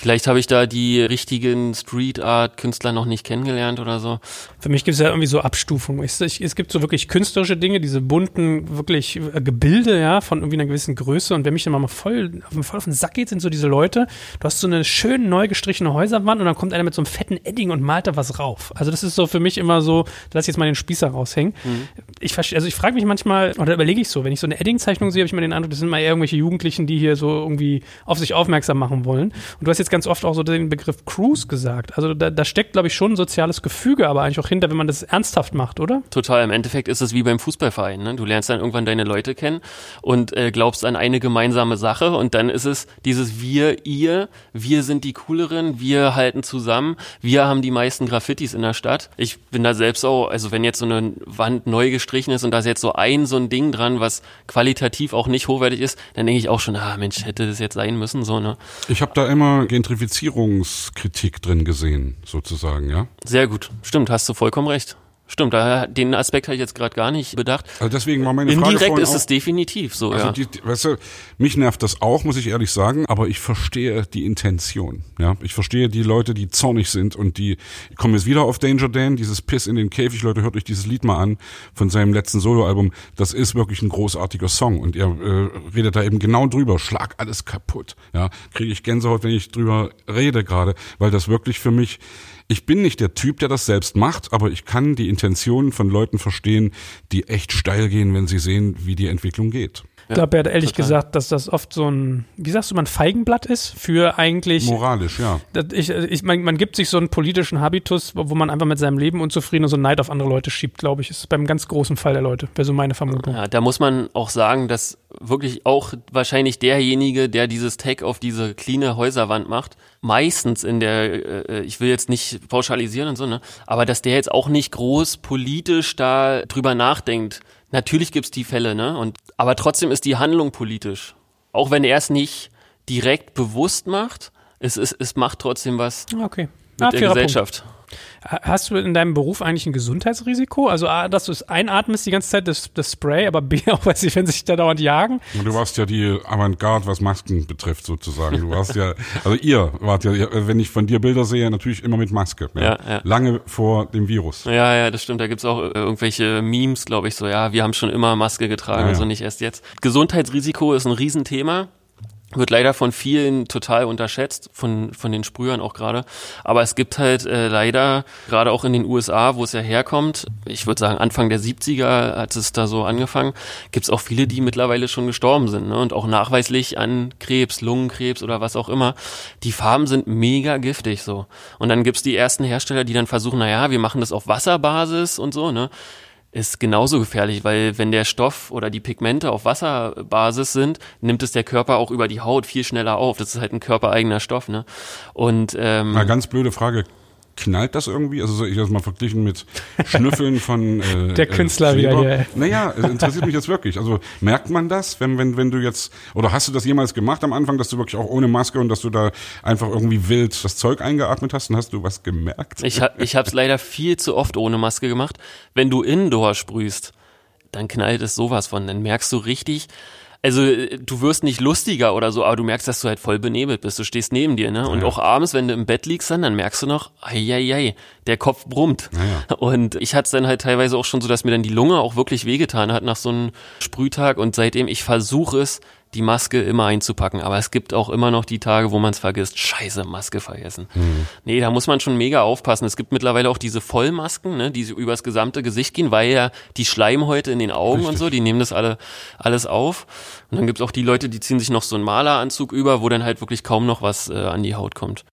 Vielleicht habe ich da die richtigen Street Art Künstler noch nicht kennengelernt oder so. Für mich gibt es ja irgendwie so Abstufungen. Es, es, gibt so wirklich künstlerische Dinge, diese bunten, wirklich äh, Gebilde, ja, von irgendwie einer gewissen Größe. Und wenn mich dann mal voll, voll auf den Sack geht, sind so diese Leute, du hast so eine schön neu gestrichene Häuserwand und dann kommt einer mit so einem fetten Edding und malt da was rauf. Also das ist so für mich immer so, lass ich jetzt mal den Spießer raushängen. Mhm. Ich also ich frage mich manchmal, oder überlege ich so, wenn ich so eine Edding-Zeichnung sehe, habe ich immer den Eindruck, das sind mal irgendwelche Jugendlichen, die hier so irgendwie auf sich aufmerksam machen wollen. Und du hast jetzt jetzt ganz oft auch so den Begriff Cruise gesagt. Also da, da steckt, glaube ich, schon ein soziales Gefüge aber eigentlich auch hinter, wenn man das ernsthaft macht, oder? Total. Im Endeffekt ist es wie beim Fußballverein. Ne? Du lernst dann irgendwann deine Leute kennen und äh, glaubst an eine gemeinsame Sache und dann ist es dieses Wir, ihr, wir sind die Cooleren, wir halten zusammen, wir haben die meisten Graffitis in der Stadt. Ich bin da selbst auch, also wenn jetzt so eine Wand neu gestrichen ist und da ist jetzt so ein so ein Ding dran, was qualitativ auch nicht hochwertig ist, dann denke ich auch schon, ah Mensch, hätte das jetzt sein müssen, so, ne? Ich habe da immer Gentrifizierungskritik drin gesehen, sozusagen, ja? Sehr gut. Stimmt, hast du vollkommen recht. Stimmt, den Aspekt habe ich jetzt gerade gar nicht bedacht. Also deswegen war meine Frage Indirekt ist es definitiv so, also ja. Die, weißt du, mich nervt das auch, muss ich ehrlich sagen, aber ich verstehe die Intention. Ja, ich verstehe die Leute, die zornig sind und die ich komme jetzt wieder auf Danger Dan, dieses Piss in den Käfig, Leute, hört euch dieses Lied mal an von seinem letzten Soloalbum. Das ist wirklich ein großartiger Song und er äh, redet da eben genau drüber. Schlag alles kaputt. Ja, kriege ich Gänsehaut, wenn ich drüber rede gerade, weil das wirklich für mich Ich bin nicht der Typ, der das selbst macht, aber ich kann die Intentionen von Leuten verstehen, die echt steil gehen, wenn sie sehen, wie die Entwicklung geht. Ich glaube, er hat ehrlich total. gesagt, dass das oft so ein, wie sagst du, man Feigenblatt ist für eigentlich. Moralisch, ja. Ich, ich, man, man gibt sich so einen politischen Habitus, wo man einfach mit seinem Leben unzufrieden und so Neid auf andere Leute schiebt, glaube ich. Ist beim ganz großen Fall der Leute. Wäre so meine Vermutung. Ja, da muss man auch sagen, dass wirklich auch wahrscheinlich derjenige, der dieses Tag auf diese cleane Häuserwand macht, meistens in der, äh, ich will jetzt nicht pauschalisieren und so, ne, aber dass der jetzt auch nicht groß politisch da drüber nachdenkt Natürlich gibt's die Fälle, ne? Und, aber trotzdem ist die Handlung politisch. Auch wenn er es nicht direkt bewusst macht, es, es, es macht trotzdem was okay. mit ah, der Gesellschaft. Punkt. Hast du in deinem Beruf eigentlich ein Gesundheitsrisiko? Also A, dass du es einatmest die ganze Zeit, das, das Spray, aber B, auch weiß ich, wenn sich da dauernd jagen? Und du warst ja die Avantgarde, was Masken betrifft, sozusagen. Du warst ja, also ihr wart ja, wenn ich von dir Bilder sehe, natürlich immer mit Maske. Ja. Ja, ja. Lange vor dem Virus. Ja, ja, das stimmt. Da gibt's auch äh, irgendwelche Memes, glaube ich, so, ja, wir haben schon immer Maske getragen, ja, also nicht erst jetzt. Gesundheitsrisiko ist ein Riesenthema wird leider von vielen total unterschätzt, von, von den Sprühern auch gerade. Aber es gibt halt äh, leider, gerade auch in den USA, wo es ja herkommt, ich würde sagen Anfang der 70er hat es da so angefangen, gibt es auch viele, die mittlerweile schon gestorben sind ne? und auch nachweislich an Krebs, Lungenkrebs oder was auch immer. Die Farben sind mega giftig so. Und dann gibt's die ersten Hersteller, die dann versuchen, naja, wir machen das auf Wasserbasis und so, ne? Ist genauso gefährlich, weil wenn der Stoff oder die Pigmente auf Wasserbasis sind, nimmt es der Körper auch über die Haut viel schneller auf. Das ist halt ein körpereigener Stoff, ne? Und ähm, Mal ganz blöde Frage knallt das irgendwie? Also ich das mal verglichen mit Schnüffeln von äh, der Künstler äh, wieder hier. Naja, es interessiert mich jetzt wirklich. Also merkt man das, wenn wenn wenn du jetzt oder hast du das jemals gemacht am Anfang, dass du wirklich auch ohne Maske und dass du da einfach irgendwie wild das Zeug eingeatmet hast und hast du was gemerkt? Ich hab, ich habe es leider viel zu oft ohne Maske gemacht. Wenn du Indoor sprühst, dann knallt es sowas von. Dann merkst du richtig, also äh, du wirst nicht lustiger oder so, aber du merkst, dass du halt voll benebelt bist. Du stehst neben dir, ne? Und ja. auch abends, wenn du im Bett liegst, dann, dann merkst du noch, ei, der Kopf brummt. Ja. Und ich hatte es dann halt teilweise auch schon so, dass mir dann die Lunge auch wirklich wehgetan hat nach so einem Sprühtag. Und seitdem ich versuche es, die Maske immer einzupacken. Aber es gibt auch immer noch die Tage, wo man es vergisst. Scheiße, Maske vergessen. Mhm. Nee, da muss man schon mega aufpassen. Es gibt mittlerweile auch diese Vollmasken, ne, die übers gesamte Gesicht gehen, weil ja die Schleimhäute in den Augen Richtig. und so, die nehmen das alle alles auf. Und dann gibt's auch die Leute, die ziehen sich noch so einen Maleranzug über, wo dann halt wirklich kaum noch was äh, an die Haut kommt.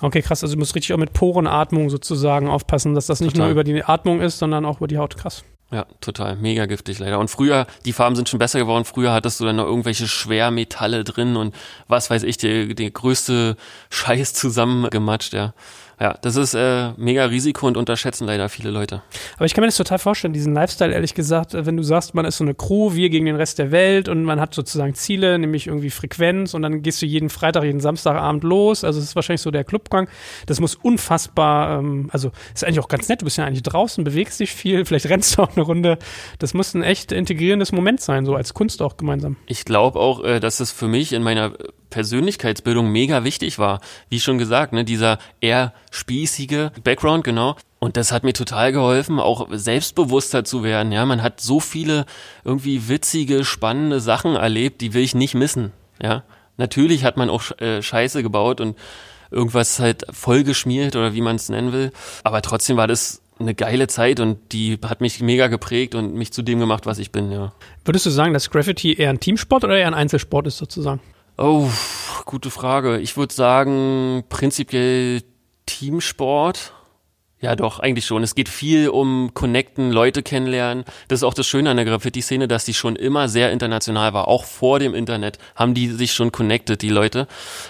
Okay, krass. Also du musst richtig auch mit Porenatmung sozusagen aufpassen, dass das nicht Total. nur über die Atmung ist, sondern auch über die Haut. Krass. Ja, total. Mega giftig leider. Und früher, die Farben sind schon besser geworden. Früher hattest du dann noch irgendwelche Schwermetalle drin und was weiß ich, der, der größte Scheiß zusammengematscht, ja. Ja, das ist äh, mega Risiko und unterschätzen leider viele Leute. Aber ich kann mir das total vorstellen, diesen Lifestyle, ehrlich gesagt, wenn du sagst, man ist so eine Crew, wir gegen den Rest der Welt und man hat sozusagen Ziele, nämlich irgendwie Frequenz und dann gehst du jeden Freitag, jeden Samstagabend los. Also es ist wahrscheinlich so der Clubgang. Das muss unfassbar, ähm, also ist eigentlich auch ganz nett, du bist ja eigentlich draußen, bewegst dich viel, vielleicht rennst du auch eine Runde. Das muss ein echt integrierendes Moment sein, so als Kunst auch gemeinsam. Ich glaube auch, äh, dass es für mich in meiner Persönlichkeitsbildung mega wichtig war. Wie schon gesagt, ne, dieser eher spießige Background, genau. Und das hat mir total geholfen, auch selbstbewusster zu werden. Ja, man hat so viele irgendwie witzige, spannende Sachen erlebt, die will ich nicht missen. Ja, natürlich hat man auch äh, Scheiße gebaut und irgendwas halt vollgeschmiert oder wie man es nennen will. Aber trotzdem war das eine geile Zeit und die hat mich mega geprägt und mich zu dem gemacht, was ich bin, ja. Würdest du sagen, dass Graffiti eher ein Teamsport oder eher ein Einzelsport ist sozusagen? Oh, gute Frage. Ich würde sagen, prinzipiell Teamsport. Ja, doch, eigentlich schon. Es geht viel um Connecten, Leute kennenlernen. Das ist auch das Schöne an der Graffiti-Szene, dass die schon immer sehr international war. Auch vor dem Internet haben die sich schon connected, die Leute.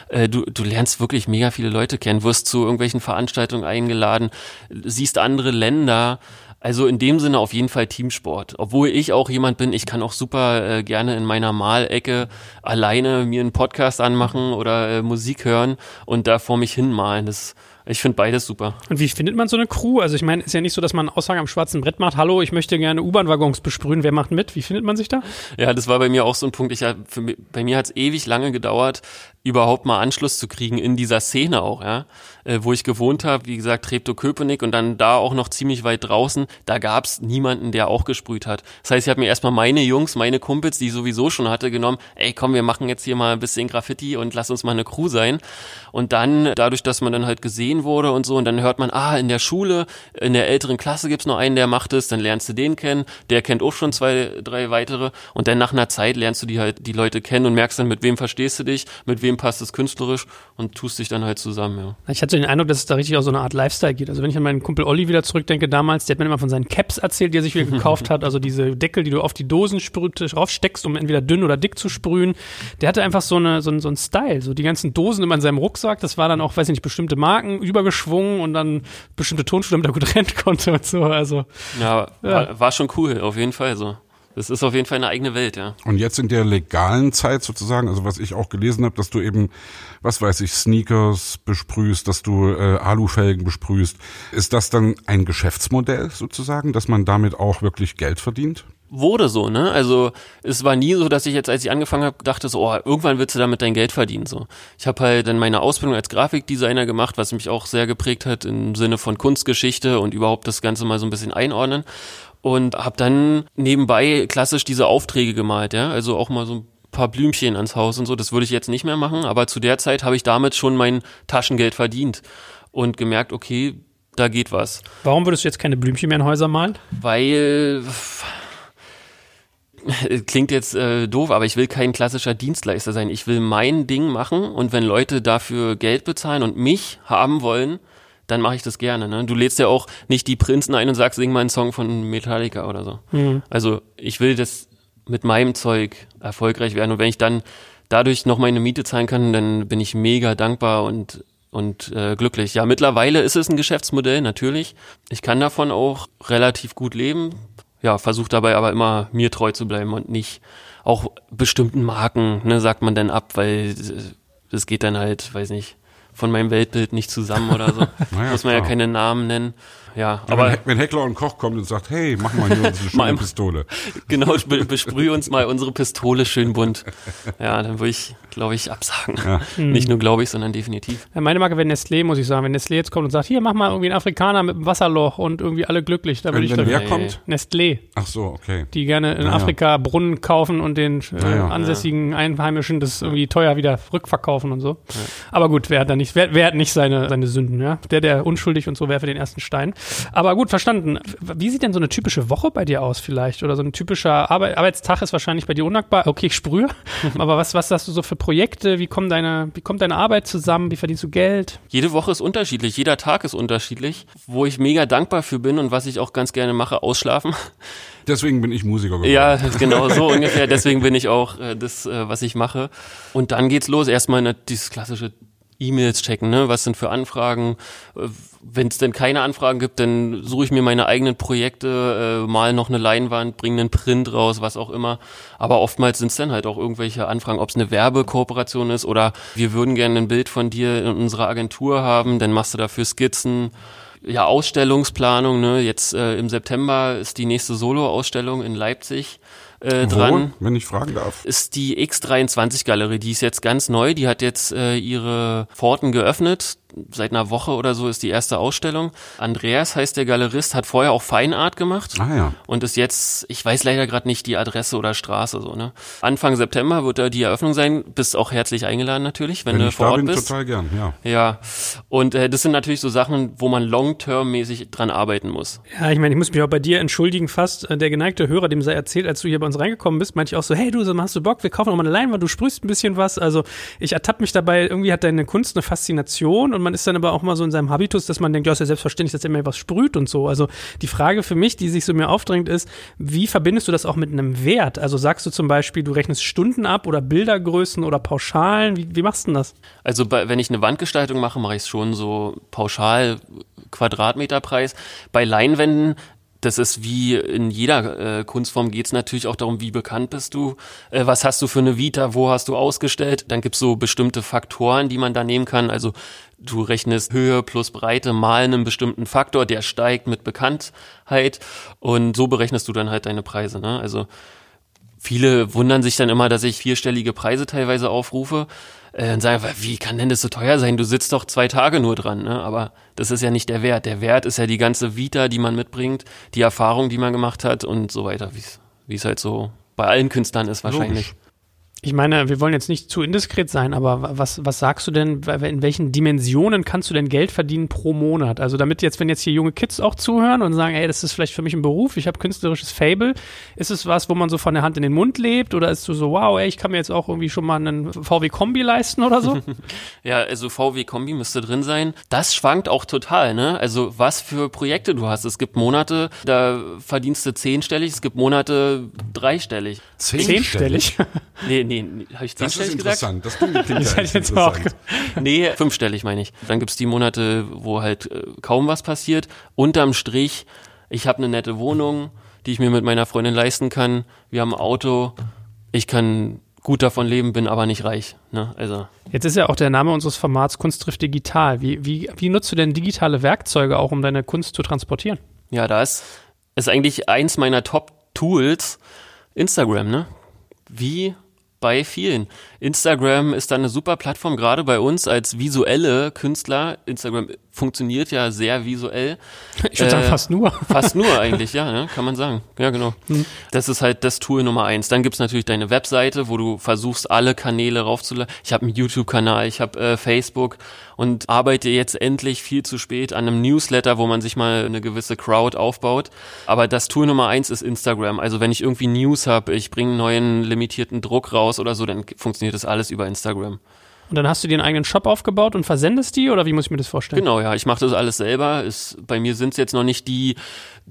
Äh, du, du lernst wirklich mega viele Leute kennen, wirst zu irgendwelchen Veranstaltungen eingeladen, siehst andere Länder. Also in dem Sinne auf jeden Fall Teamsport. Obwohl ich auch jemand bin, ich kann auch super äh, gerne in meiner Malecke alleine mir einen Podcast anmachen oder äh, Musik hören und da vor mich hinmalen. Das ich finde beides super. Und wie findet man so eine Crew? Also ich meine, ist ja nicht so, dass man Aussagen am schwarzen Brett macht, hallo, ich möchte gerne U-Bahn-Waggons besprühen, wer macht mit? Wie findet man sich da? Ja, das war bei mir auch so ein Punkt. Ich, für, bei mir hat es ewig lange gedauert, überhaupt mal Anschluss zu kriegen in dieser Szene auch, ja. Äh, wo ich gewohnt habe, wie gesagt, Treptow-Köpenick und dann da auch noch ziemlich weit draußen, da gab's niemanden, der auch gesprüht hat. Das heißt, ich habe mir erstmal meine Jungs, meine Kumpels, die ich sowieso schon hatte, genommen, ey komm, wir machen jetzt hier mal ein bisschen Graffiti und lass uns mal eine Crew sein. Und dann, dadurch, dass man dann halt gesehen wurde und so. Und dann hört man, ah, in der Schule, in der älteren Klasse gibt's noch einen, der macht es, dann lernst du den kennen, der kennt auch schon zwei, drei weitere. Und dann nach einer Zeit lernst du die halt, die Leute kennen und merkst dann, mit wem verstehst du dich, mit wem passt es künstlerisch und tust dich dann halt zusammen, ja. Ich hatte den Eindruck, dass es da richtig auch so eine Art Lifestyle geht. Also wenn ich an meinen Kumpel Olli wieder zurückdenke damals, der hat mir immer von seinen Caps erzählt, die er sich wieder gekauft hat. Also diese Deckel, die du auf die Dosen raufsteckst, um entweder dünn oder dick zu sprühen. Der hatte einfach so, eine, so, ein, so ein Style. So die ganzen Dosen immer in seinem Rucksack, das war dann auch, weiß ich nicht, bestimmte Marken übergeschwungen und dann bestimmte Tonschuhe, damit er gut rennen konnte und so. Also, ja, ja. War, war schon cool, auf jeden Fall so. Das ist auf jeden Fall eine eigene Welt, ja. Und jetzt in der legalen Zeit sozusagen, also was ich auch gelesen habe, dass du eben, was weiß ich, Sneakers besprühst, dass du äh, Alufelgen besprühst, ist das dann ein Geschäftsmodell sozusagen, dass man damit auch wirklich Geld verdient? wurde so, ne? Also es war nie so, dass ich jetzt, als ich angefangen habe, dachte so, oh, irgendwann willst du damit dein Geld verdienen. So, ich habe halt dann meine Ausbildung als Grafikdesigner gemacht, was mich auch sehr geprägt hat im Sinne von Kunstgeschichte und überhaupt das Ganze mal so ein bisschen einordnen und habe dann nebenbei klassisch diese Aufträge gemalt, ja, also auch mal so ein paar Blümchen ans Haus und so. Das würde ich jetzt nicht mehr machen, aber zu der Zeit habe ich damit schon mein Taschengeld verdient und gemerkt, okay, da geht was. Warum würdest du jetzt keine Blümchen mehr in Häuser malen? Weil klingt jetzt äh, doof, aber ich will kein klassischer Dienstleister sein. Ich will mein Ding machen und wenn Leute dafür Geld bezahlen und mich haben wollen, dann mache ich das gerne. Ne? Du lädst ja auch nicht die Prinzen ein und sagst, sing mal einen Song von Metallica oder so. Mhm. Also ich will das mit meinem Zeug erfolgreich werden und wenn ich dann dadurch noch meine Miete zahlen kann, dann bin ich mega dankbar und und äh, glücklich. Ja, mittlerweile ist es ein Geschäftsmodell, natürlich. Ich kann davon auch relativ gut leben. Ja, versuche dabei aber immer mir treu zu bleiben und nicht auch bestimmten Marken, ne, sagt man dann ab, weil das geht dann halt, weiß nicht, von meinem Weltbild nicht zusammen oder so. naja, Muss man klar. ja keine Namen nennen. Ja, ja aber wenn, wenn Heckler und Koch kommt und sagt, hey, mach mal hier unsere schöne Pistole. Genau, besprüh uns mal unsere Pistole schön bunt. Ja, dann würde ich, glaube ich, absagen. Ja. Nicht nur glaube ich, sondern definitiv. Ja, meine Marke wäre Nestlé, muss ich sagen. Wenn Nestlé jetzt kommt und sagt, hier, mach mal irgendwie einen Afrikaner mit einem Wasserloch und irgendwie alle glücklich, dann würde ich wenn wer kommt? Nestlé. Ach so, okay. Die gerne in naja. Afrika Brunnen kaufen und den äh, naja. ansässigen Einheimischen das irgendwie teuer wieder rückverkaufen und so. Aber gut, wer hat da nicht, wer, wer hat nicht seine, seine Sünden, ja? Der, der unschuldig und so werfe den ersten Stein. Aber gut, verstanden. Wie sieht denn so eine typische Woche bei dir aus vielleicht? Oder so ein typischer Arbeit Arbeitstag ist wahrscheinlich bei dir undankbar. Okay, ich sprühe. Aber was, was hast du so für Projekte? Wie, kommen deine, wie kommt deine Arbeit zusammen? Wie verdienst du Geld? Jede Woche ist unterschiedlich. Jeder Tag ist unterschiedlich. Wo ich mega dankbar für bin und was ich auch ganz gerne mache, ausschlafen. Deswegen bin ich Musiker geworden. Ja, genau, so ungefähr. Deswegen bin ich auch äh, das, äh, was ich mache. Und dann geht's los. Erstmal ne, dieses klassische E-Mails checken, ne? Was sind für Anfragen? Äh, Wenn es denn keine Anfragen gibt, dann suche ich mir meine eigenen Projekte, äh, mal noch eine Leinwand, bringe einen Print raus, was auch immer. Aber oftmals sind es dann halt auch irgendwelche Anfragen, ob es eine Werbekooperation ist oder wir würden gerne ein Bild von dir in unserer Agentur haben, dann machst du dafür Skizzen. Ja, Ausstellungsplanung, ne? Jetzt äh, im September ist die nächste Solo-Ausstellung in Leipzig äh, Wo, dran. Wenn ich fragen darf. Ist die X23-Galerie. Die ist jetzt ganz neu. Die hat jetzt äh, ihre Pforten geöffnet seit einer Woche oder so ist die erste Ausstellung. Andreas heißt der Galerist, hat vorher auch Feinart gemacht ah, ja. und ist jetzt, ich weiß leider gerade nicht die Adresse oder Straße so, ne? Anfang September wird da die Eröffnung sein. Bist auch herzlich eingeladen natürlich, wenn, wenn du vor Ort bin, bist. total gern, ja. Ja. Und äh, das sind natürlich so Sachen, wo man long-term-mäßig dran arbeiten muss. Ja, ich meine, ich muss mich auch bei dir entschuldigen fast. Äh, der geneigte Hörer, dem sei erzählt, als du hier bei uns reingekommen bist, meinte ich auch so, hey du, hast du Bock? Wir kaufen noch mal eine Leinwand, du sprühst ein bisschen was. Also ich ertappe mich dabei, irgendwie hat deine Kunst eine Faszination und man ist dann aber auch mal so in seinem Habitus, dass man denkt, ja, ist ja selbstverständlich, dass er mir was sprüht und so. Also die Frage für mich, die sich so mir aufdrängt, ist, wie verbindest du das auch mit einem Wert? Also sagst du zum Beispiel, du rechnest Stunden ab oder Bildergrößen oder Pauschalen? Wie, wie machst du denn das? Also bei, wenn ich eine Wandgestaltung mache, mache ich es schon so pauschal Quadratmeterpreis. Bei Leinwänden das ist wie in jeder äh, Kunstform geht es natürlich auch darum, wie bekannt bist du, äh, was hast du für eine Vita, wo hast du ausgestellt. Dann gibt's so bestimmte Faktoren, die man da nehmen kann. Also du rechnest Höhe plus Breite mal einen bestimmten Faktor, der steigt mit Bekanntheit und so berechnest du dann halt deine Preise. Ne? Also viele wundern sich dann immer, dass ich vierstellige Preise teilweise aufrufe äh, und sagen, wie kann denn das so teuer sein? Du sitzt doch zwei Tage nur dran, ne? Aber das ist ja nicht der Wert. Der Wert ist ja die ganze Vita, die man mitbringt, die Erfahrung, die man gemacht hat und so weiter, wie es halt so bei allen Künstlern ist wahrscheinlich. Logisch. Ich meine, wir wollen jetzt nicht zu indiskret sein, aber was, was sagst du denn, in welchen Dimensionen kannst du denn Geld verdienen pro Monat? Also damit jetzt, wenn jetzt hier junge Kids auch zuhören und sagen, ey, das ist vielleicht für mich ein Beruf, ich habe künstlerisches Fable, ist es was, wo man so von der Hand in den Mund lebt oder ist du so, wow, ey, ich kann mir jetzt auch irgendwie schon mal einen VW-Kombi leisten oder so? ja, also VW-Kombi müsste drin sein. Das schwankt auch total, ne? Also was für Projekte du hast. Es gibt Monate, da verdienst du zehnstellig, es gibt Monate dreistellig. Zehnstellig? nee, nee, nee habe ich Das ist interessant. gesagt? Das klingt Das ja hätte jetzt auch. Nee, fünfstellig meine ich. Dann gibt's die Monate, wo halt äh, kaum was passiert. Unterm Strich, ich habe eine nette Wohnung, die ich mir mit meiner Freundin leisten kann. Wir haben ein Auto. Ich kann gut davon leben, bin aber nicht reich. Ne? Also Jetzt ist ja auch der Name unseres Formats Kunst trifft digital. Wie, wie, wie nutzt du denn digitale Werkzeuge auch, um deine Kunst zu transportieren? ja, da ist, ist eigentlich eins meiner Top-Tools Instagram, ne? Wie bei vielen. Instagram ist da eine super Plattform, gerade bei uns als visuelle Künstler. Instagram funktioniert ja sehr visuell. Ich würde sagen, Äh, fast nur. Fast nur eigentlich, ja, ne? kann man sagen. Ja, genau. Das ist halt das Tool Nummer eins. Dann gibt's natürlich deine Webseite, wo du versuchst, alle Kanäle raufzuladen. Ich habe einen YouTube-Kanal, ich habe äh, Facebook und arbeite jetzt endlich viel zu spät an einem Newsletter, wo man sich mal eine gewisse Crowd aufbaut. Aber das Tool Nummer eins ist Instagram. Also wenn ich irgendwie News habe, ich bringe einen neuen limitierten Druck raus oder so, dann funktioniert das alles über Instagram. Und dann hast du dir einen eigenen Shop aufgebaut und versendest die oder wie muss ich mir das vorstellen? Genau, ja, ich mache das alles selber. Ist, bei mir sind es jetzt noch nicht die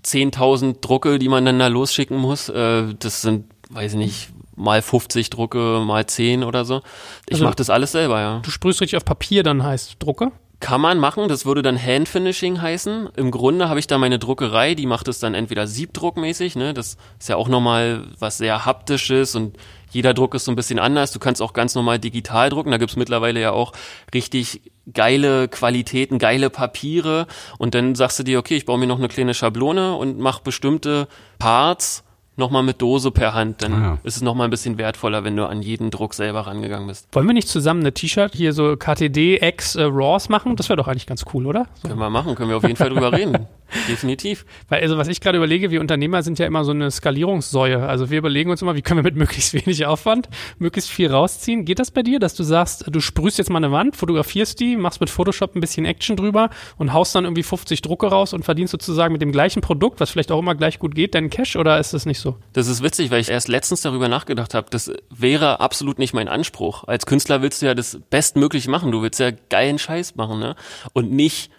10.000 Drucke, die man dann da losschicken muss. Äh, das sind, weiß ich nicht, mal 50 Drucke, mal 10 oder so. Ich Also- mache das alles selber, ja. Du sprühst richtig auf Papier, dann heißt Drucke. Kann man machen, das würde dann Handfinishing heißen. Im Grunde habe ich da meine Druckerei, die macht es dann entweder siebdruckmäßig, ne? Das ist ja auch nochmal was sehr haptisches und jeder Druck ist so ein bisschen anders. Du kannst auch ganz normal digital drucken. Da gibt's mittlerweile ja auch richtig geile Qualitäten, geile Papiere. Und dann sagst du dir, okay, ich baue mir noch eine kleine Schablone und mache bestimmte Parts nochmal mit Dose per Hand. Dann Ah, ja. ist es nochmal ein bisschen wertvoller, wenn du an jeden Druck selber rangegangen bist. Wollen wir nicht zusammen eine T-Shirt hier so KTD X äh, Raws machen? Das wäre doch eigentlich ganz cool, oder? So. Können wir machen, können wir auf jeden Fall drüber reden. Definitiv. Weil, also was ich gerade überlege, wir Unternehmer sind ja immer so eine Skalierungssäue. Also wir überlegen uns immer, wie können wir mit möglichst wenig Aufwand möglichst viel rausziehen. Geht das bei dir, dass du sagst, du sprühst jetzt mal eine Wand, fotografierst die, machst mit Photoshop ein bisschen Action drüber und haust dann irgendwie 50 Drucke raus und verdienst sozusagen mit dem gleichen Produkt, was vielleicht auch immer gleich gut geht, deinen Cash oder ist das nicht so? Das ist witzig, weil ich erst letztens darüber nachgedacht habe. Das wäre absolut nicht mein Anspruch. Als Künstler willst du ja das bestmöglich machen. Du willst ja geilen Scheiß machen, ne? Und nicht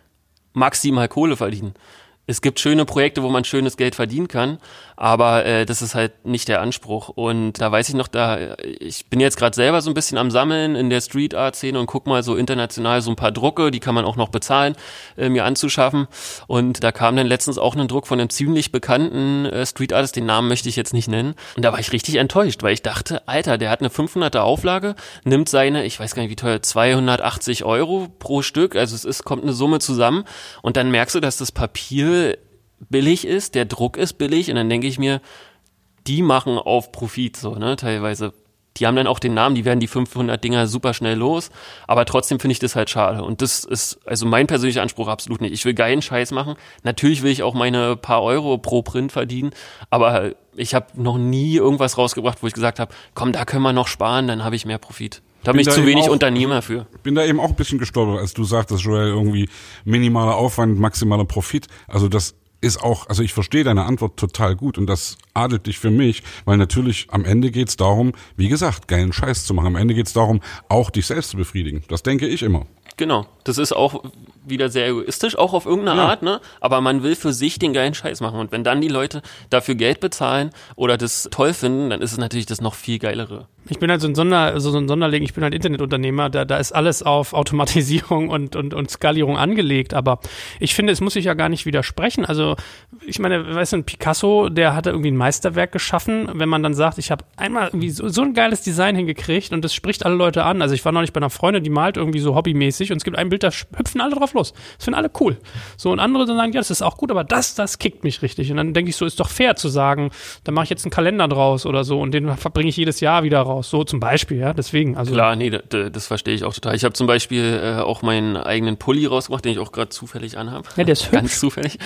maximal Kohle verdienen. Es gibt schöne Projekte, wo man schönes Geld verdienen kann, aber äh, das ist halt nicht der Anspruch. Und da weiß ich noch, da ich bin jetzt gerade selber so ein bisschen am Sammeln in der Street Art Szene und guck mal so international so ein paar Drucke, die kann man auch noch bezahlen, äh, mir anzuschaffen. Und da kam dann letztens auch ein Druck von einem ziemlich bekannten äh, Street Artist, den Namen möchte ich jetzt nicht nennen. Und da war ich richtig enttäuscht, weil ich dachte, Alter, der hat eine 500er Auflage, nimmt seine, ich weiß gar nicht wie teuer, 280 Euro pro Stück, also es ist, kommt eine Summe zusammen und dann merkst du, dass das Papier billig ist, der Druck ist billig und dann denke ich mir, die machen auf Profit so, ne, teilweise. Die haben dann auch den Namen, die werden die 500 Dinger super schnell los, aber trotzdem finde ich das halt schade. Und das ist also mein persönlicher Anspruch absolut nicht. Ich will geilen Scheiß machen. Natürlich will ich auch meine paar Euro pro Print verdienen, aber ich habe noch nie irgendwas rausgebracht, wo ich gesagt habe, komm, da können wir noch sparen, dann habe ich mehr Profit. Da bin Bin ich da zu wenig auch- Unternehmer für. bin da eben auch ein bisschen gestolpert, als du sagtest, Joel, irgendwie minimaler Aufwand, maximaler Profit. Also das ist auch, also ich verstehe deine Antwort total gut und das adelt dich für mich, weil natürlich am Ende geht's darum, wie gesagt, geilen Scheiß zu machen. Am Ende geht's darum, auch dich selbst zu befriedigen. Das denke ich immer. Genau. Das ist auch wieder sehr egoistisch, auch auf irgendeine Ja. Art, ne? Aber man will für sich den geilen Scheiß machen. Und wenn dann die Leute dafür Geld bezahlen oder das toll finden, dann ist es natürlich das noch viel geilere. Ich bin halt so ein, Sonder, so ein Sonderling, ich bin halt Internetunternehmer, da, da ist alles auf Automatisierung und, und, und Skalierung angelegt, aber ich finde, es muss sich ja gar nicht widersprechen. Also, ich meine, weißt du, ein Picasso, der hatte irgendwie ein Meisterwerk geschaffen, wenn man dann sagt, ich habe einmal irgendwie so, so ein geiles Design hingekriegt und das spricht alle Leute an. Also ich war noch nicht bei einer Freundin, die malt irgendwie so hobbymäßig und es gibt ein Bild, da hüpfen alle drauf los. Das finden alle cool. So, und andere dann sagen, ja, das ist auch gut, aber das, das kickt mich richtig. Und dann denke ich so, ist doch fair zu sagen, dann mache ich jetzt einen Kalender draus oder so und den verbringe ich jedes Jahr wieder raus. So zum Beispiel, ja, deswegen. Also Klar, nee, das, verstehe ich auch total. Ich habe zum Beispiel äh, auch meinen eigenen Pulli rausgemacht, den ich auch gerade zufällig anhabe. Ja, der ist Ganz zufällig.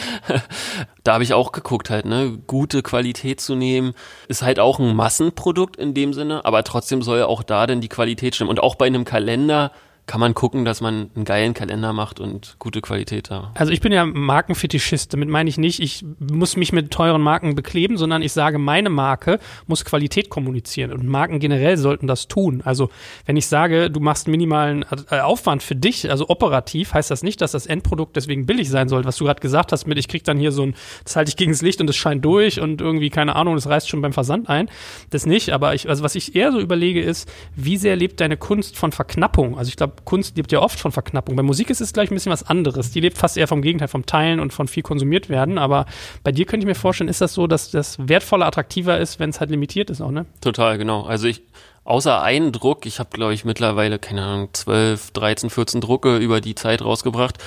Da habe ich auch geguckt halt, ne, gute Qualität zu nehmen. Ist halt auch ein Massenprodukt in dem Sinne, aber trotzdem soll ja auch da denn die Qualität stimmen. Und auch bei einem Kalender kann man gucken, dass man einen geilen Kalender macht und gute Qualität da. Also ich bin ja Markenfetischist. Damit meine ich nicht, ich muss mich mit teuren Marken bekleben, sondern ich sage, meine Marke muss Qualität kommunizieren und Marken generell sollten das tun. Also wenn ich sage, du machst minimalen äh, Aufwand für dich, also operativ, heißt das nicht, dass das Endprodukt deswegen billig sein soll. Was du gerade gesagt hast, mit ich krieg dann hier so ein, das halte ich gegen das Licht und es scheint durch und irgendwie keine Ahnung, das reißt schon beim Versand ein. Das nicht. Aber ich, also was ich eher so überlege ist, wie sehr lebt deine Kunst von Verknappung? Also ich glaube Kunst lebt ja oft von Verknappung. Bei Musik ist es gleich ein bisschen was anderes. Die lebt fast eher vom Gegenteil, vom Teilen und von viel konsumiert werden. Aber bei dir könnte ich mir vorstellen, ist das so, dass das wertvoller, attraktiver ist, wenn es halt limitiert ist auch, ne? Total, genau. Also ich, außer einen Druck, ich habe, glaube ich, mittlerweile, keine Ahnung, 12, 13, 14 Drucke über die Zeit rausgebracht.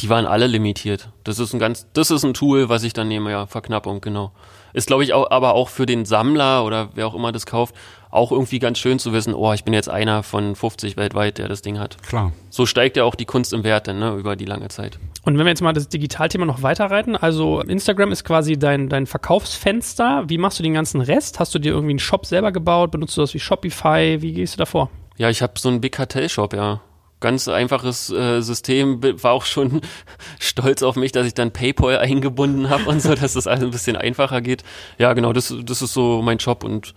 Die waren alle limitiert. Das ist ein ganz, das ist ein Tool, was ich dann nehme, ja, Verknappung, genau. Ist, glaube ich, auch, aber auch für den Sammler oder wer auch immer das kauft, auch irgendwie ganz schön zu wissen, oh, ich bin jetzt einer von 50 weltweit, der das Ding hat. Klar. So steigt ja auch die Kunst im Wert dann, ne, über die lange Zeit. Und wenn wir jetzt mal das Digitalthema noch weiterreiten, also Instagram ist quasi dein, dein Verkaufsfenster. Wie machst du den ganzen Rest? Hast du dir irgendwie einen Shop selber gebaut? Benutzt du das wie Shopify? Wie gehst du davor? Ja, ich habe so einen Big Cartel Shop, ja. Ganz einfaches äh, System, war auch schon stolz auf mich, dass ich dann PayPal eingebunden habe und so, dass das alles ein bisschen einfacher geht. Ja, genau, das, das ist so mein Job und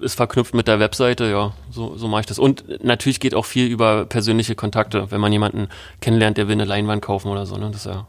ist verknüpft mit der Webseite, ja, so, so mache ich das. Und natürlich geht auch viel über persönliche Kontakte, wenn man jemanden kennenlernt, der will eine Leinwand kaufen oder so, ne? Das ist ja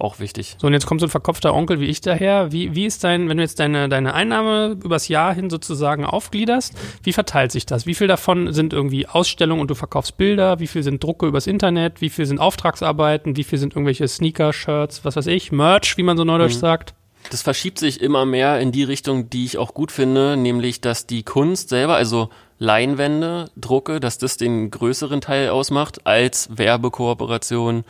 auch wichtig. So, und jetzt kommt so ein verkopfter Onkel wie ich daher. Wie, wie ist dein, wenn du jetzt deine, deine Einnahme übers Jahr hin sozusagen aufgliederst, wie verteilt sich das? Wie viel davon sind irgendwie Ausstellungen und du verkaufst Bilder? Wie viel sind Drucke übers Internet? Wie viel sind Auftragsarbeiten? Wie viel sind irgendwelche Sneaker, Shirts, was weiß ich, Merch, wie man so neudeutsch sagt? Das verschiebt sich immer mehr in die Richtung, die ich auch gut finde, nämlich dass die Kunst selber, also Leinwände, Drucke, dass das den größeren Teil ausmacht als Werbekooperation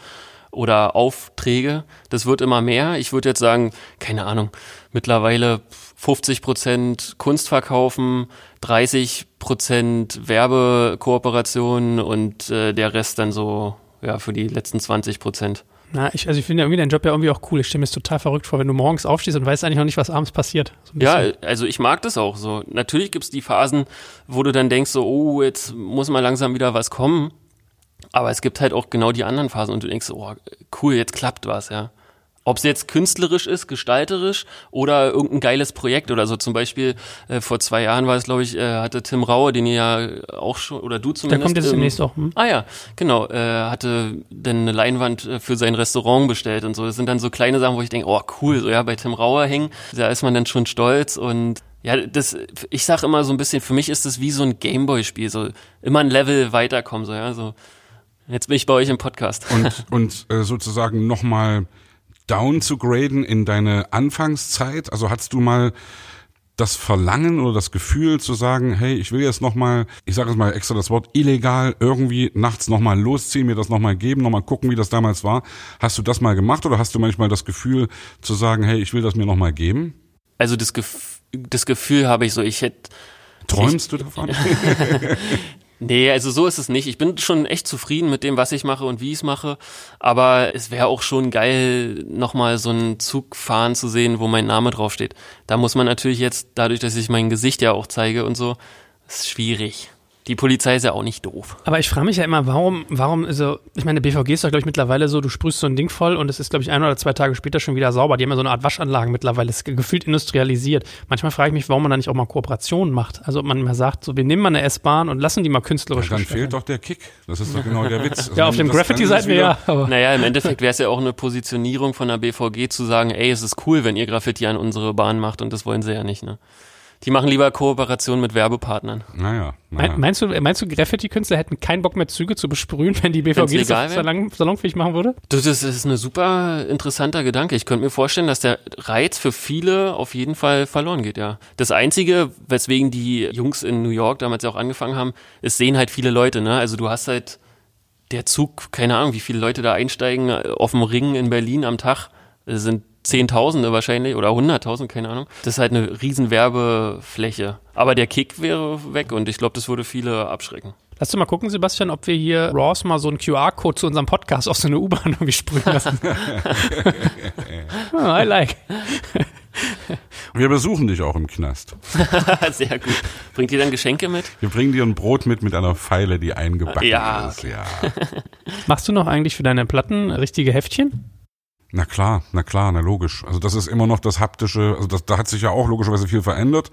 oder Aufträge. Das wird immer mehr. Ich würde jetzt sagen, keine Ahnung, mittlerweile 50 Prozent Kunst verkaufen, 30 Prozent Werbekooperation und äh, der Rest dann so ja für die letzten 20 Prozent. Na, ich, also ich finde irgendwie deinen Job ja irgendwie auch cool. Ich stelle mir es total verrückt vor, wenn du morgens aufstehst und weißt eigentlich noch nicht, was abends passiert. So Ja, also ich mag das auch so. Natürlich gibt's die Phasen, wo du dann denkst so, oh, jetzt muss mal langsam wieder was kommen. Aber es gibt halt auch genau die anderen Phasen und du denkst so, oh, cool, jetzt klappt was, ja. Ob es jetzt künstlerisch ist, gestalterisch oder irgendein geiles Projekt oder so. Zum Beispiel äh, vor zwei Jahren war es, glaube ich, äh, hatte Tim Raue, den ihr ja auch schon, oder du Der zumindest. kommt jetzt ähm, demnächst auch. Hm? Ah ja, genau. Äh, hatte dann eine Leinwand äh, für sein Restaurant bestellt und so. Das sind dann so kleine Sachen, wo ich denke, oh cool, so ja, bei Tim Rauer hängen, da ist man dann schon stolz und ja, das, ich sag immer so ein bisschen, für mich ist das wie so ein Gameboy-Spiel, so immer ein Level weiterkommen, so ja, so. Jetzt bin ich bei euch im Podcast. Und, und äh, sozusagen nochmal down zu graden in deine Anfangszeit. Also hattest du mal das Verlangen oder das Gefühl zu sagen, hey, ich will jetzt nochmal, ich sage jetzt mal extra das Wort illegal, irgendwie nachts nochmal losziehen, mir das nochmal geben, nochmal gucken, wie das damals war. Hast du das mal gemacht oder hast du manchmal das Gefühl zu sagen, hey, ich will das mir nochmal geben? Also das, Gef das Gefühl habe ich so, ich hätte Träumst du davon? Nee, also so ist es nicht. Ich bin schon echt zufrieden mit dem, was ich mache und wie ich es mache. Aber es wäre auch schon geil, nochmal so einen Zug fahren zu sehen, wo mein Name draufsteht. Da muss man natürlich jetzt, dadurch, dass ich mein Gesicht ja auch zeige und so, ist schwierig. Die Polizei ist ja auch nicht doof. Aber ich frage mich ja immer, warum, warum, also, ich meine, BVG ist doch, glaube ich, mittlerweile so, du sprühst so ein Ding voll und es ist, glaube ich, ein oder zwei Tage später schon wieder sauber. Die haben ja so eine Art Waschanlagen mittlerweile, es ist gefühlt industrialisiert. Manchmal frage ich mich, warum man da nicht auch mal Kooperationen macht. Also, ob man mal sagt, so, wir nehmen mal eine S-Bahn und lassen die mal künstlerisch Dann gestalten. fehlt doch der Kick. Das ist doch genau der Witz. Also Ja, auf dem das- Graffiti seid wir ja, aber. Naja, im Endeffekt wäre es ja auch eine Positionierung von der BVG zu sagen, ey, es ist cool, wenn ihr Graffiti an unsere Bahn macht und das wollen sie ja nicht, ne? Die machen lieber Kooperation mit Werbepartnern. Naja, naja. Mein, meinst du, meinst du, Graffiti-Künstler hätten keinen Bock mehr Züge zu besprühen, wenn die BVG das salon, salonfähig machen würde? Das ist, das ist ein super interessanter Gedanke. Ich könnte mir vorstellen, dass der Reiz für viele auf jeden Fall verloren geht, ja. Das Einzige, weswegen die Jungs in New York damals ja auch angefangen haben, es sehen halt viele Leute, ne? Also du hast halt der Zug, keine Ahnung, wie viele Leute da einsteigen äh, auf dem Ring in Berlin am Tag, das sind Zehntausende wahrscheinlich oder Hunderttausend, keine Ahnung. Das ist halt eine riesen Werbefläche. Aber der Kick wäre weg und ich glaube, das würde viele abschrecken. Lass du mal gucken, Sebastian, ob wir hier Ross mal so einen QR-Code zu unserem Podcast auf so eine U-Bahn irgendwie sprühen lassen. oh, I like. Wir besuchen dich auch im Knast. Sehr gut. Bringt ihr dann Geschenke mit? Wir bringen dir ein Brot mit mit einer Pfeile, die eingebacken Ja, ist. Ja. Machst du noch eigentlich für deine Platten richtige Heftchen? Na klar, na klar, na logisch. Also das ist immer noch das haptische, also das, da hat sich ja auch logischerweise viel verändert.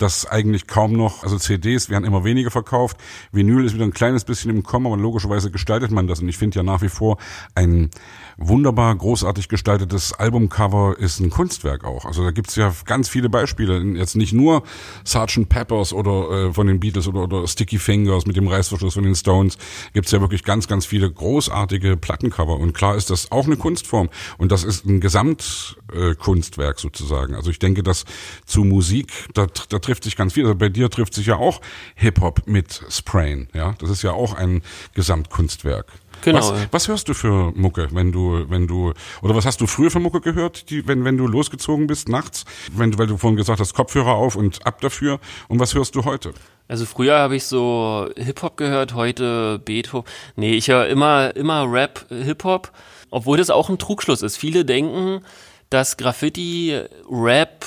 Das eigentlich kaum noch, also CDs werden immer weniger verkauft. Vinyl ist wieder ein kleines bisschen im Kommen, aber logischerweise gestaltet man das. Und ich finde ja nach wie vor ein wunderbar großartig gestaltetes Albumcover ist ein Kunstwerk auch. Also da gibt's ja ganz viele Beispiele. Jetzt nicht nur Sgt. Peppers oder äh, von den Beatles oder, oder Sticky Fingers mit dem Reißverschluss von den Stones. Gibt's ja wirklich ganz, ganz viele großartige Plattencover. Und klar ist das auch eine Kunstform. Und das ist ein Gesamtkunstwerk äh, sozusagen. Also ich denke, dass zu Musik, da, da trifft sich ganz viel. Also bei dir trifft sich ja auch Hip-Hop mit Sprain. Ja, das ist ja auch ein Gesamtkunstwerk. Genau. Was, was hörst du für Mucke, wenn du, wenn du, oder was hast du früher für Mucke gehört, die, wenn, wenn du losgezogen bist nachts? Wenn, weil du vorhin gesagt hast, Kopfhörer auf und ab dafür. Und was hörst du heute? Also früher habe ich so Hip-Hop gehört, heute Beethoven. Nee, ich höre immer, immer Rap, Hip-Hop, obwohl das auch ein Trugschluss ist. Viele denken, dass Graffiti, Rap,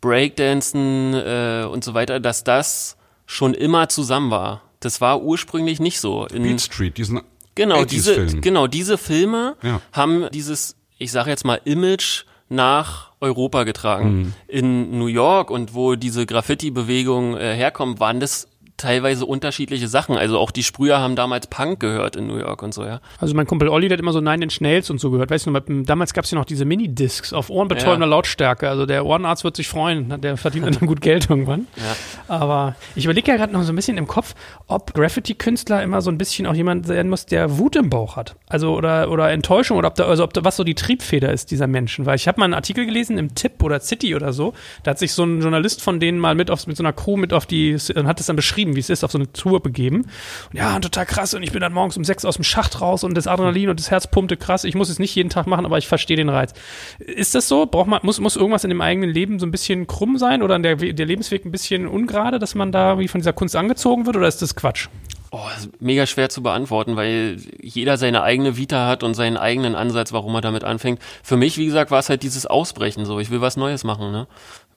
Breakdancen äh, und so weiter, dass das schon immer zusammen war. Das war ursprünglich nicht so. In, Beat Street, diesen Genau, 80s diese, genau, diese Filme Ja. haben dieses, ich sage jetzt mal, Image nach Europa getragen. Mhm. In New York und wo diese Graffiti-Bewegung äh, herkommt, waren das teilweise unterschiedliche Sachen. Also auch die Sprüher haben damals Punk gehört in New York und so, ja. Also mein Kumpel Olli, der hat immer so Nine Inch Nails und so gehört. Weißt du, damals gab es ja noch diese Minidiscs auf ohrenbetäubender Ja. Lautstärke. Also der Ohrenarzt wird sich freuen. Der verdient dann gut Geld irgendwann. Ja. Aber ich überlege ja gerade noch so ein bisschen im Kopf, ob Graffiti-Künstler immer so ein bisschen auch jemand sein muss, der Wut im Bauch hat. Also oder, oder Enttäuschung oder ob da, also ob da was so die Triebfeder ist dieser Menschen. Weil ich habe mal einen Artikel gelesen im Tipp oder City oder so. Da hat sich so ein Journalist von denen mal mit, auf, mit so einer Crew mit auf die und hat es dann beschrieben, wie es ist, auf so eine Tour begeben. Und ja, total krass. Und ich bin dann morgens um sechs aus dem Schacht raus und das Adrenalin und das Herz pumpte krass. Ich muss es nicht jeden Tag machen, aber ich verstehe den Reiz. Ist das so? Braucht man, muss, muss irgendwas in dem eigenen Leben so ein bisschen krumm sein oder der, der Lebensweg ein bisschen ungerade, dass man da wie von dieser Kunst angezogen wird oder ist das Quatsch? Oh, das ist mega schwer zu beantworten, weil jeder seine eigene Vita hat und seinen eigenen Ansatz, warum er damit anfängt. Für mich, wie gesagt, war es halt dieses Ausbrechen so. Ich will was Neues machen, ne?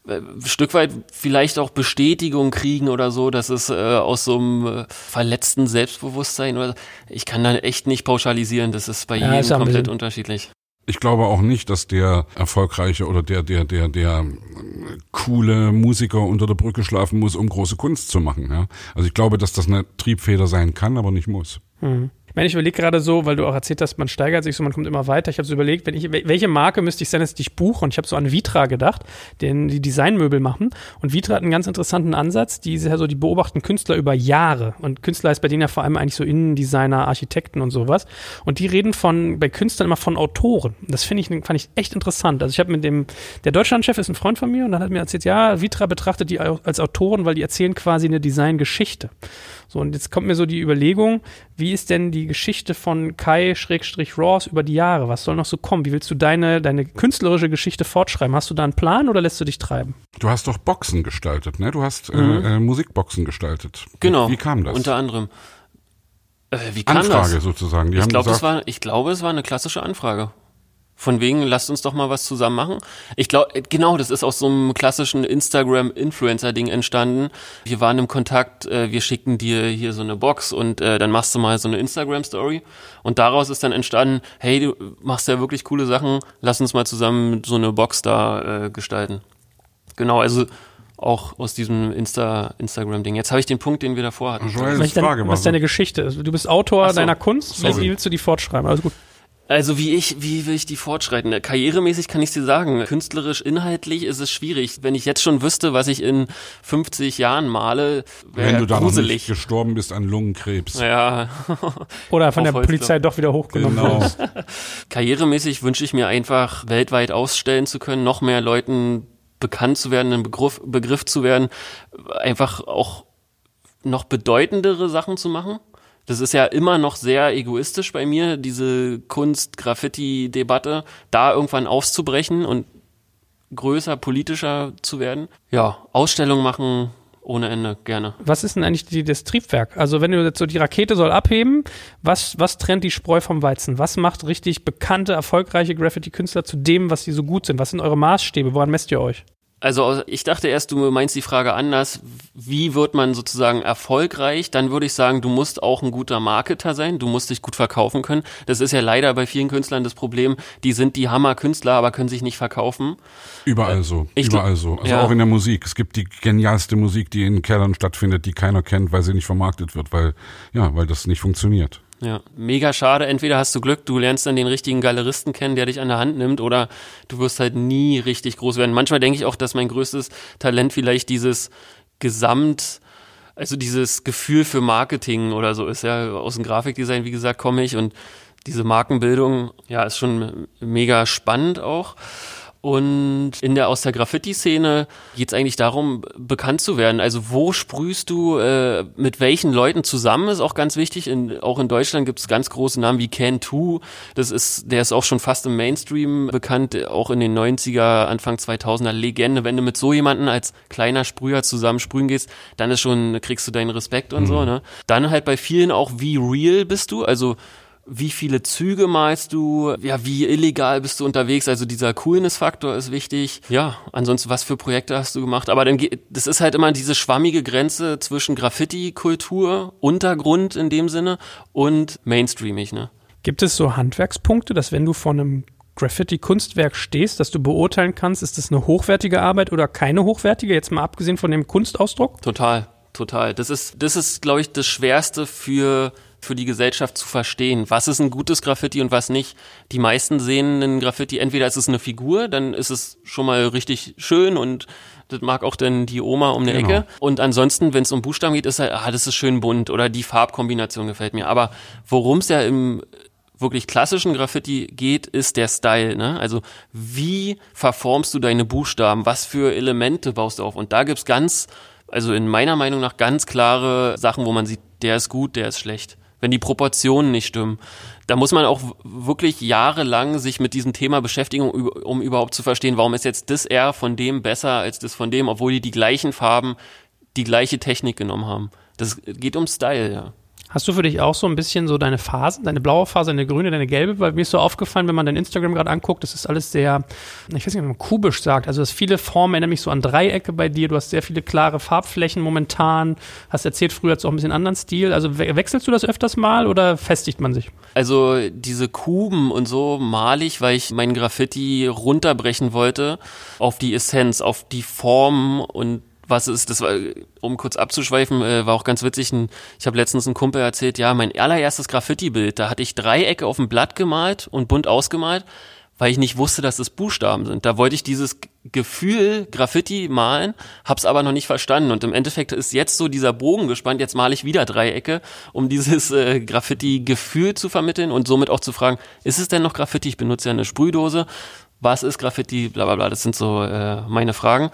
Äh, Ein Stück weit vielleicht auch Bestätigung kriegen oder so, dass es äh, aus so einem äh, verletzten Selbstbewusstsein oder ich kann da echt nicht pauschalisieren, das ist bei Ja, jedem ist komplett unterschiedlich. Ich glaube auch nicht, dass der erfolgreiche oder der, der, der, der äh, coole Musiker unter der Brücke schlafen muss, um große Kunst zu machen. Ja? Also ich glaube, dass das eine Triebfeder sein kann, aber nicht muss. Ich meine, ich überlege gerade so, weil du auch erzählt hast, man steigert sich so, man kommt immer weiter. Ich habe so überlegt, wenn ich, welche Marke müsste ich sein, dass ich buche? Und ich habe so an Vitra gedacht, den die Designmöbel machen. Und Vitra hat einen ganz interessanten Ansatz. Die, so, die beobachten Künstler über Jahre. Und Künstler ist bei denen ja vor allem eigentlich so Innendesigner, Architekten und sowas. Und die reden von, bei Künstlern immer von Autoren. Das finde ich, fand ich echt interessant. Also ich habe mit dem, der Deutschlandchef ist ein Freund von mir und dann hat mir erzählt, ja, Vitra betrachtet die als Autoren, weil die erzählen quasi eine Designgeschichte. So, und jetzt kommt mir so die Überlegung, wie ist denn die Geschichte von Kai-Ross über die Jahre? Was soll noch so kommen? Wie willst du deine, deine künstlerische Geschichte fortschreiben? Hast du da einen Plan oder lässt du dich treiben? Du hast doch Boxen gestaltet, ne? Du hast Mhm. äh, äh, Musikboxen gestaltet. Genau. Wie, kam das? Unter anderem. Äh, wie kam Anfrage das? sozusagen. Die Ich haben glaube, gesagt, es war, ich glaube, es war eine klassische Anfrage. Von wegen, lasst uns doch mal was zusammen machen. Ich glaube, genau, das ist aus so einem klassischen Instagram-Influencer-Ding entstanden. Wir waren im Kontakt, äh, wir schicken dir hier so eine Box und äh, dann machst du mal so eine Instagram-Story. Und daraus ist dann entstanden, hey, du machst ja wirklich coole Sachen, lass uns mal zusammen so eine Box da äh, gestalten. Genau, also auch aus diesem Insta Instagram-Ding. Jetzt habe ich den Punkt, den wir davor hatten. Joel, Was ist, dein, was deine Geschichte? Du bist Autor so. deiner Kunst. Wie willst du die fortschreiben? Also gut. Also wie ich, wie will ich die fortschreiten? Karrieremäßig kann ich dir sagen, künstlerisch, inhaltlich ist es schwierig. Wenn ich jetzt schon wüsste, was ich in 50 Jahren male, wenn wäre du da noch nicht gruselig. gestorben bist an Lungenkrebs. Ja, Oder von Auf der Polizei doch wieder hochgenommen Genau. wirst. karrieremäßig wünsche ich mir einfach, weltweit ausstellen zu können, noch mehr Leuten bekannt zu werden, ein Begriff, Begriff zu werden, einfach auch noch bedeutendere Sachen zu machen. Das ist ja immer noch sehr egoistisch bei mir, diese Kunst-Graffiti-Debatte, da irgendwann auszubrechen und größer, politischer zu werden. Ja, Ausstellungen machen, ohne Ende, gerne. Was ist denn eigentlich die, das Triebwerk? Also wenn du jetzt so die Rakete soll abheben, was, was trennt die Spreu vom Weizen? Was macht richtig bekannte, erfolgreiche Graffiti-Künstler zu dem, was sie so gut sind? Was sind eure Maßstäbe? Woran messt ihr euch? Also ich dachte erst, du meinst die Frage anders, wie wird man sozusagen erfolgreich? Dann würde ich sagen, du musst auch ein guter Marketer sein, du musst dich gut verkaufen können. Das ist ja leider bei vielen Künstlern das Problem, die sind die Hammerkünstler, aber können sich nicht verkaufen. Überall so, ich überall so. Also ja. auch in der Musik. Es gibt die genialste Musik, die in Kellern stattfindet, die keiner kennt, weil sie nicht vermarktet wird, weil ja, weil das nicht funktioniert. Ja, mega schade. Entweder hast du Glück, du lernst dann den richtigen Galeristen kennen, der dich an der Hand nimmt, oder du wirst halt nie richtig groß werden. Manchmal denke ich auch, dass mein größtes Talent vielleicht dieses Gesamt, also dieses Gefühl für Marketing oder so ist. Ja, aus dem Grafikdesign, wie gesagt, komme ich und diese Markenbildung, ja, ist schon mega spannend auch. Und in der aus der Graffiti-Szene geht es eigentlich darum, bekannt zu werden. Also wo sprühst du, äh, mit welchen Leuten zusammen, ist auch ganz wichtig. In, auch in Deutschland gibt es ganz große Namen wie Can2. Das ist, der ist auch schon fast im Mainstream bekannt, auch in den 90er, Anfang 2000er Legende. Wenn du mit so jemanden als kleiner Sprüher zusammen sprühen gehst, dann ist schon, kriegst du deinen Respekt und mhm. so. Ne? Dann halt bei vielen auch, wie real bist du? Also wie viele Züge malst du, ja, wie illegal bist du unterwegs, also dieser Coolness-Faktor ist wichtig. Ja, ansonsten, was für Projekte hast du gemacht? Aber dann, das ist halt immer diese schwammige Grenze zwischen Graffiti-Kultur, Untergrund in dem Sinne und Mainstreamig, ne? Gibt es so Handwerkspunkte, dass wenn du vor einem Graffiti-Kunstwerk stehst, dass du beurteilen kannst, ist das eine hochwertige Arbeit oder keine hochwertige, jetzt mal abgesehen von dem Kunstausdruck? Total, total. Das ist, das ist, glaube ich, das Schwerste für für die Gesellschaft zu verstehen. Was ist ein gutes Graffiti und was nicht? Die meisten sehen ein Graffiti, entweder ist es eine Figur, dann ist es schon mal richtig schön und das mag auch dann die Oma um die genau. Ecke. Und ansonsten, wenn es um Buchstaben geht, ist halt, ah, das ist schön bunt oder die Farbkombination gefällt mir. Aber worum es ja im wirklich klassischen Graffiti geht, ist der Style. Ne? Also wie verformst du deine Buchstaben? Was für Elemente baust du auf? Und da gibt's ganz, also in meiner Meinung nach ganz klare Sachen, wo man sieht, der ist gut, der ist schlecht wenn die Proportionen nicht stimmen. Da muss man auch wirklich jahrelang sich mit diesem Thema beschäftigen, um, überhaupt zu verstehen, warum ist jetzt das R von dem besser als das von dem, obwohl die die gleichen Farben, die gleiche Technik genommen haben. Das geht um Style, ja. Hast du für dich auch so ein bisschen so deine Phasen, deine blaue Phase, deine grüne, deine gelbe? Weil mir ist so aufgefallen, wenn man dein Instagram gerade anguckt, das ist alles sehr, ich weiß nicht, wie man kubisch sagt. Also das viele Formen erinnern mich so an Dreiecke bei dir. Du hast sehr viele klare Farbflächen momentan. Hast erzählt, früher hast du auch ein bisschen anderen Stil. Also wechselst du das öfters mal oder festigt man sich? Also diese Kuben und so male ich, weil ich meinen Graffiti runterbrechen wollte auf die Essenz, auf die Form und was ist, das war, um kurz abzuschweifen, äh, war auch ganz witzig. Ein, ich habe letztens einen Kumpel erzählt, ja, mein allererstes Graffiti-Bild, da hatte ich Dreiecke auf dem Blatt gemalt und bunt ausgemalt, weil ich nicht wusste, dass es Buchstaben sind. Da wollte ich dieses Gefühl Graffiti malen, hab's aber noch nicht verstanden. Und im Endeffekt ist jetzt so dieser Bogen gespannt, jetzt male ich wieder Dreiecke, um dieses äh, Graffiti-Gefühl zu vermitteln und somit auch zu fragen, ist es denn noch Graffiti? Ich benutze ja eine Sprühdose was ist Graffiti, bla bla bla, das sind so äh, meine Fragen.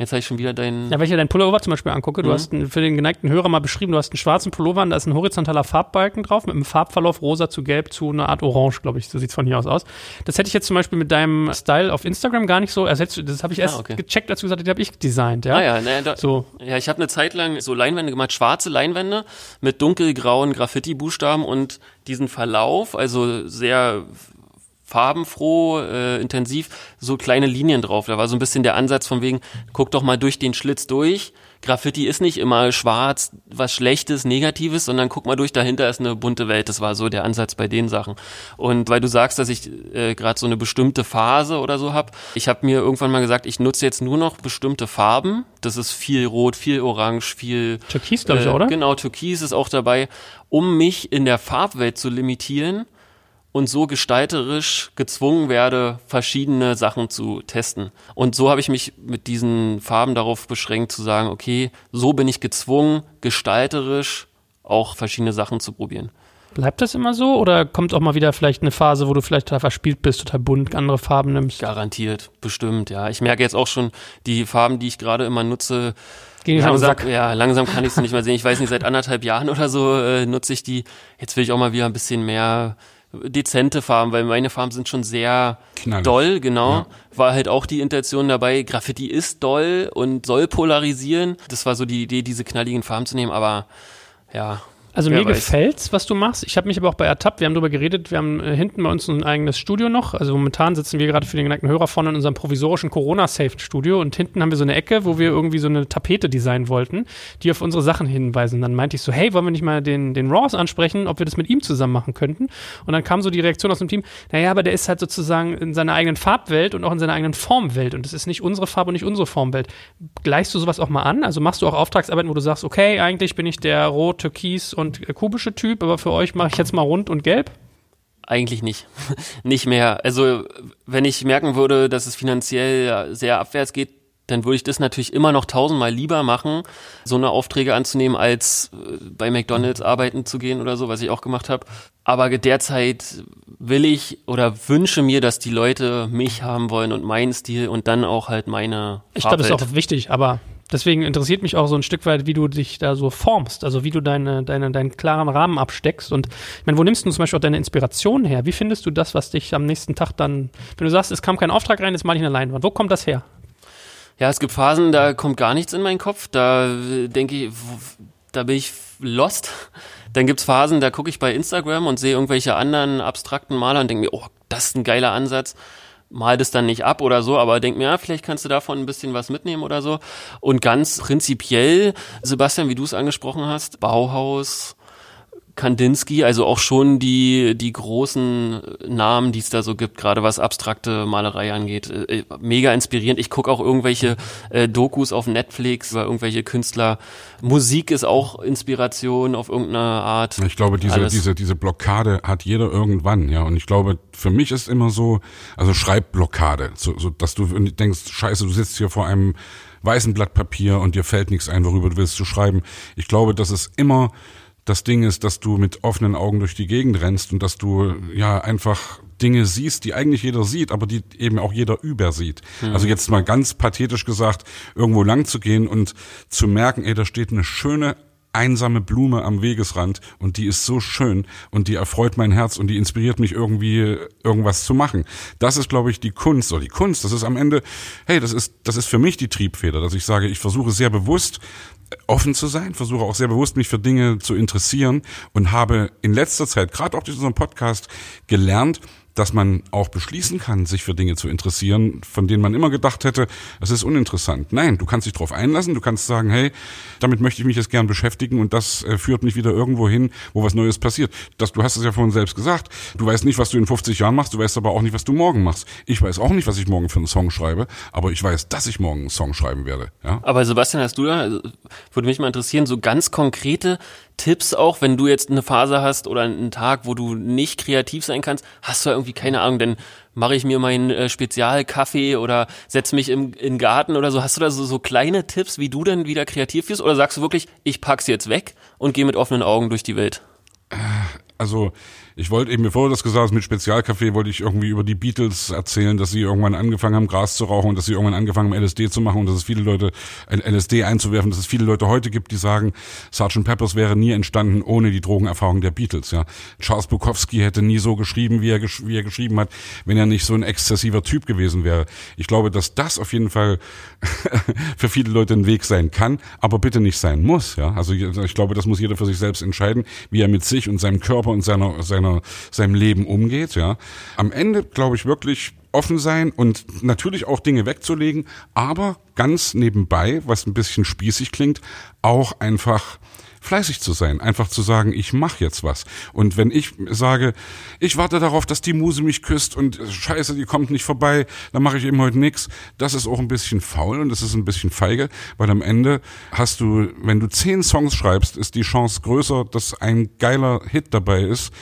Jetzt habe ich schon wieder deinen. Ja, wenn ich ja deinen Pullover zum Beispiel angucke, du mhm. hast einen, für den geneigten Hörer mal beschrieben, du hast einen schwarzen Pullover, da ist ein horizontaler Farbbalken drauf mit einem Farbverlauf rosa zu gelb zu einer Art Orange, glaube ich. So sieht's von hier aus aus. Das hätte ich jetzt zum Beispiel mit deinem Style auf Instagram gar nicht so ersetzt. Das habe ich erst ah, okay. gecheckt, als du gesagt hast, das habe ich designt. Ja, ah, ja, ne, da, so. ja ich habe eine Zeit lang so Leinwände gemacht, schwarze Leinwände mit dunkelgrauen Graffiti-Buchstaben und diesen Verlauf, also sehr farbenfroh, äh, intensiv, so kleine Linien drauf. Da war so ein bisschen der Ansatz von wegen, guck doch mal durch den Schlitz durch. Graffiti ist nicht immer schwarz, was Schlechtes, Negatives, sondern guck mal durch, dahinter ist eine bunte Welt. Das war so der Ansatz bei den Sachen. Und weil du sagst, dass ich äh, gerade so eine bestimmte Phase oder so hab, ich habe mir irgendwann mal gesagt, ich nutze jetzt nur noch bestimmte Farben. Das ist viel Rot, viel Orange, viel Türkis, glaube ich, äh, oder? Genau, Türkis ist auch dabei, um mich in der Farbwelt zu limitieren und so gestalterisch gezwungen werde, verschiedene Sachen zu testen. Und so habe ich mich mit diesen Farben darauf beschränkt zu sagen, okay, so bin ich gezwungen, gestalterisch auch verschiedene Sachen zu probieren. Bleibt das immer so oder kommt auch mal wieder vielleicht eine Phase, wo du vielleicht total verspielt bist, total bunt, andere Farben nimmst? Garantiert, bestimmt, ja. Ich merke jetzt auch schon, die Farben, die ich gerade immer nutze, Ging langsam, ja, langsam kann ich es nicht mehr sehen. Ich weiß nicht, seit anderthalb Jahren oder so äh, nutze ich die. Jetzt will ich auch mal wieder ein bisschen mehr dezente Farben, weil meine Farben sind schon sehr Knallig. doll, genau. Ja. War halt auch die Intention dabei, Graffiti ist doll und soll polarisieren. Das war so die Idee, diese knalligen Farben zu nehmen, aber ja, also Wer mir weiß. gefällt's, was du machst. Ich habe mich aber auch bei ertappt. Wir haben darüber geredet. Wir haben äh, hinten bei uns ein eigenes Studio noch. Also momentan sitzen wir gerade für den geneigten Hörer vorne in unserem provisorischen Corona-Safe-Studio und hinten haben wir so eine Ecke, wo wir irgendwie so eine Tapete designen wollten, die auf unsere Sachen hinweisen. Dann meinte ich so, hey, wollen wir nicht mal den, den Ross ansprechen, ob wir das mit ihm zusammen machen könnten? Und dann kam so die Reaktion aus dem Team, naja, aber der ist halt sozusagen in seiner eigenen Farbwelt und auch in seiner eigenen Formwelt und das ist nicht unsere Farbe und nicht unsere Formwelt. Gleichst du sowas auch mal an? Also machst du auch Auftragsarbeiten, wo du sagst, okay, eigentlich bin ich der rot, türkis und kubische Typ, aber für euch mache ich jetzt mal rund und gelb? Eigentlich nicht. nicht mehr. Also, wenn ich merken würde, dass es finanziell sehr abwärts geht, dann würde ich das natürlich immer noch tausendmal lieber machen, so eine Aufträge anzunehmen, als äh, bei McDonalds arbeiten zu gehen oder so, was ich auch gemacht habe. Aber derzeit will ich oder wünsche mir, dass die Leute mich haben wollen und meinen Stil und dann auch halt meine. Ich glaube, das ist auch wichtig, aber deswegen interessiert mich auch so ein Stück weit, wie du dich da so formst, also wie du deine, deine, deinen klaren Rahmen absteckst. Und ich meine, wo nimmst du zum Beispiel auch deine Inspiration her? Wie findest du das, was dich am nächsten Tag dann, wenn du sagst, es kam kein Auftrag rein, jetzt mal ich eine Leinwand, wo kommt das her? Ja, es gibt Phasen, da kommt gar nichts in meinen Kopf. Da denke ich, da bin ich lost. Dann gibt's Phasen, da gucke ich bei Instagram und sehe irgendwelche anderen abstrakten Maler und denke mir, oh, das ist ein geiler Ansatz mal das dann nicht ab oder so, aber denk mir, ja, vielleicht kannst du davon ein bisschen was mitnehmen oder so. Und ganz prinzipiell, Sebastian, wie du es angesprochen hast, Bauhaus, Kandinsky, also auch schon die, die großen Namen, die es da so gibt, gerade was abstrakte Malerei angeht. Äh, mega inspirierend. Ich gucke auch irgendwelche äh, Dokus auf Netflix über irgendwelche Künstler. Musik ist auch Inspiration auf irgendeine Art. Ich glaube, diese, diese, diese Blockade hat jeder irgendwann, ja. Und ich glaube, für mich ist immer so, also Schreibblockade, so, so dass du denkst, scheiße, du sitzt hier vor einem weißen Blatt Papier und dir fällt nichts ein, worüber du willst zu schreiben. Ich glaube, das ist immer das Ding ist, dass du mit offenen Augen durch die Gegend rennst und dass du ja einfach Dinge siehst, die eigentlich jeder sieht, aber die eben auch jeder übersieht. Mhm. Also jetzt mal ganz pathetisch gesagt, irgendwo lang zu gehen und zu merken, ey, da steht eine schöne einsame Blume am Wegesrand und die ist so schön und die erfreut mein Herz und die inspiriert mich irgendwie irgendwas zu machen. Das ist glaube ich die Kunst oder die Kunst, das ist am Ende, hey, das ist das ist für mich die Triebfeder, dass ich sage, ich versuche sehr bewusst offen zu sein, versuche auch sehr bewusst mich für Dinge zu interessieren und habe in letzter Zeit, gerade auch durch unseren Podcast, gelernt, dass man auch beschließen kann, sich für Dinge zu interessieren, von denen man immer gedacht hätte, es ist uninteressant. Nein, du kannst dich darauf einlassen, du kannst sagen, hey, damit möchte ich mich jetzt gern beschäftigen und das äh, führt mich wieder irgendwo hin, wo was Neues passiert. Das, du hast es ja vorhin selbst gesagt. Du weißt nicht, was du in 50 Jahren machst, du weißt aber auch nicht, was du morgen machst. Ich weiß auch nicht, was ich morgen für einen Song schreibe, aber ich weiß, dass ich morgen einen Song schreiben werde. Ja? Aber Sebastian, hast du da, würde mich mal interessieren, so ganz konkrete Tipps auch, wenn du jetzt eine Phase hast oder einen Tag, wo du nicht kreativ sein kannst, hast du irgendwie keine Ahnung, dann mache ich mir meinen äh, Spezialkaffee oder setze mich im, den Garten oder so. Hast du da so, so kleine Tipps, wie du dann wieder kreativ wirst? Oder sagst du wirklich, ich pack's jetzt weg und gehe mit offenen Augen durch die Welt? Also ich wollte eben, bevor du das gesagt hast, mit Spezialkaffee wollte ich irgendwie über die Beatles erzählen, dass sie irgendwann angefangen haben, Gras zu rauchen und dass sie irgendwann angefangen haben, LSD zu machen und dass es viele Leute, LSD einzuwerfen, dass es viele Leute heute gibt, die sagen, Sgt. Peppers wäre nie entstanden ohne die Drogenerfahrung der Beatles, ja. Charles Bukowski hätte nie so geschrieben, wie er, wie er geschrieben hat, wenn er nicht so ein exzessiver Typ gewesen wäre. Ich glaube, dass das auf jeden Fall für viele Leute ein Weg sein kann, aber bitte nicht sein muss, ja. Also ich glaube, das muss jeder für sich selbst entscheiden, wie er mit sich und seinem Körper und seiner, seiner seiner, seinem Leben umgeht, ja. Am Ende glaube ich wirklich offen sein und natürlich auch Dinge wegzulegen, aber ganz nebenbei, was ein bisschen spießig klingt, auch einfach fleißig zu sein, einfach zu sagen, ich mache jetzt was. Und wenn ich sage, ich warte darauf, dass die Muse mich küsst und scheiße, die kommt nicht vorbei, dann mache ich eben heute nix, das ist auch ein bisschen faul und das ist ein bisschen feige, weil am Ende hast du, wenn du zehn Songs schreibst, ist die Chance größer, dass ein geiler Hit dabei ist,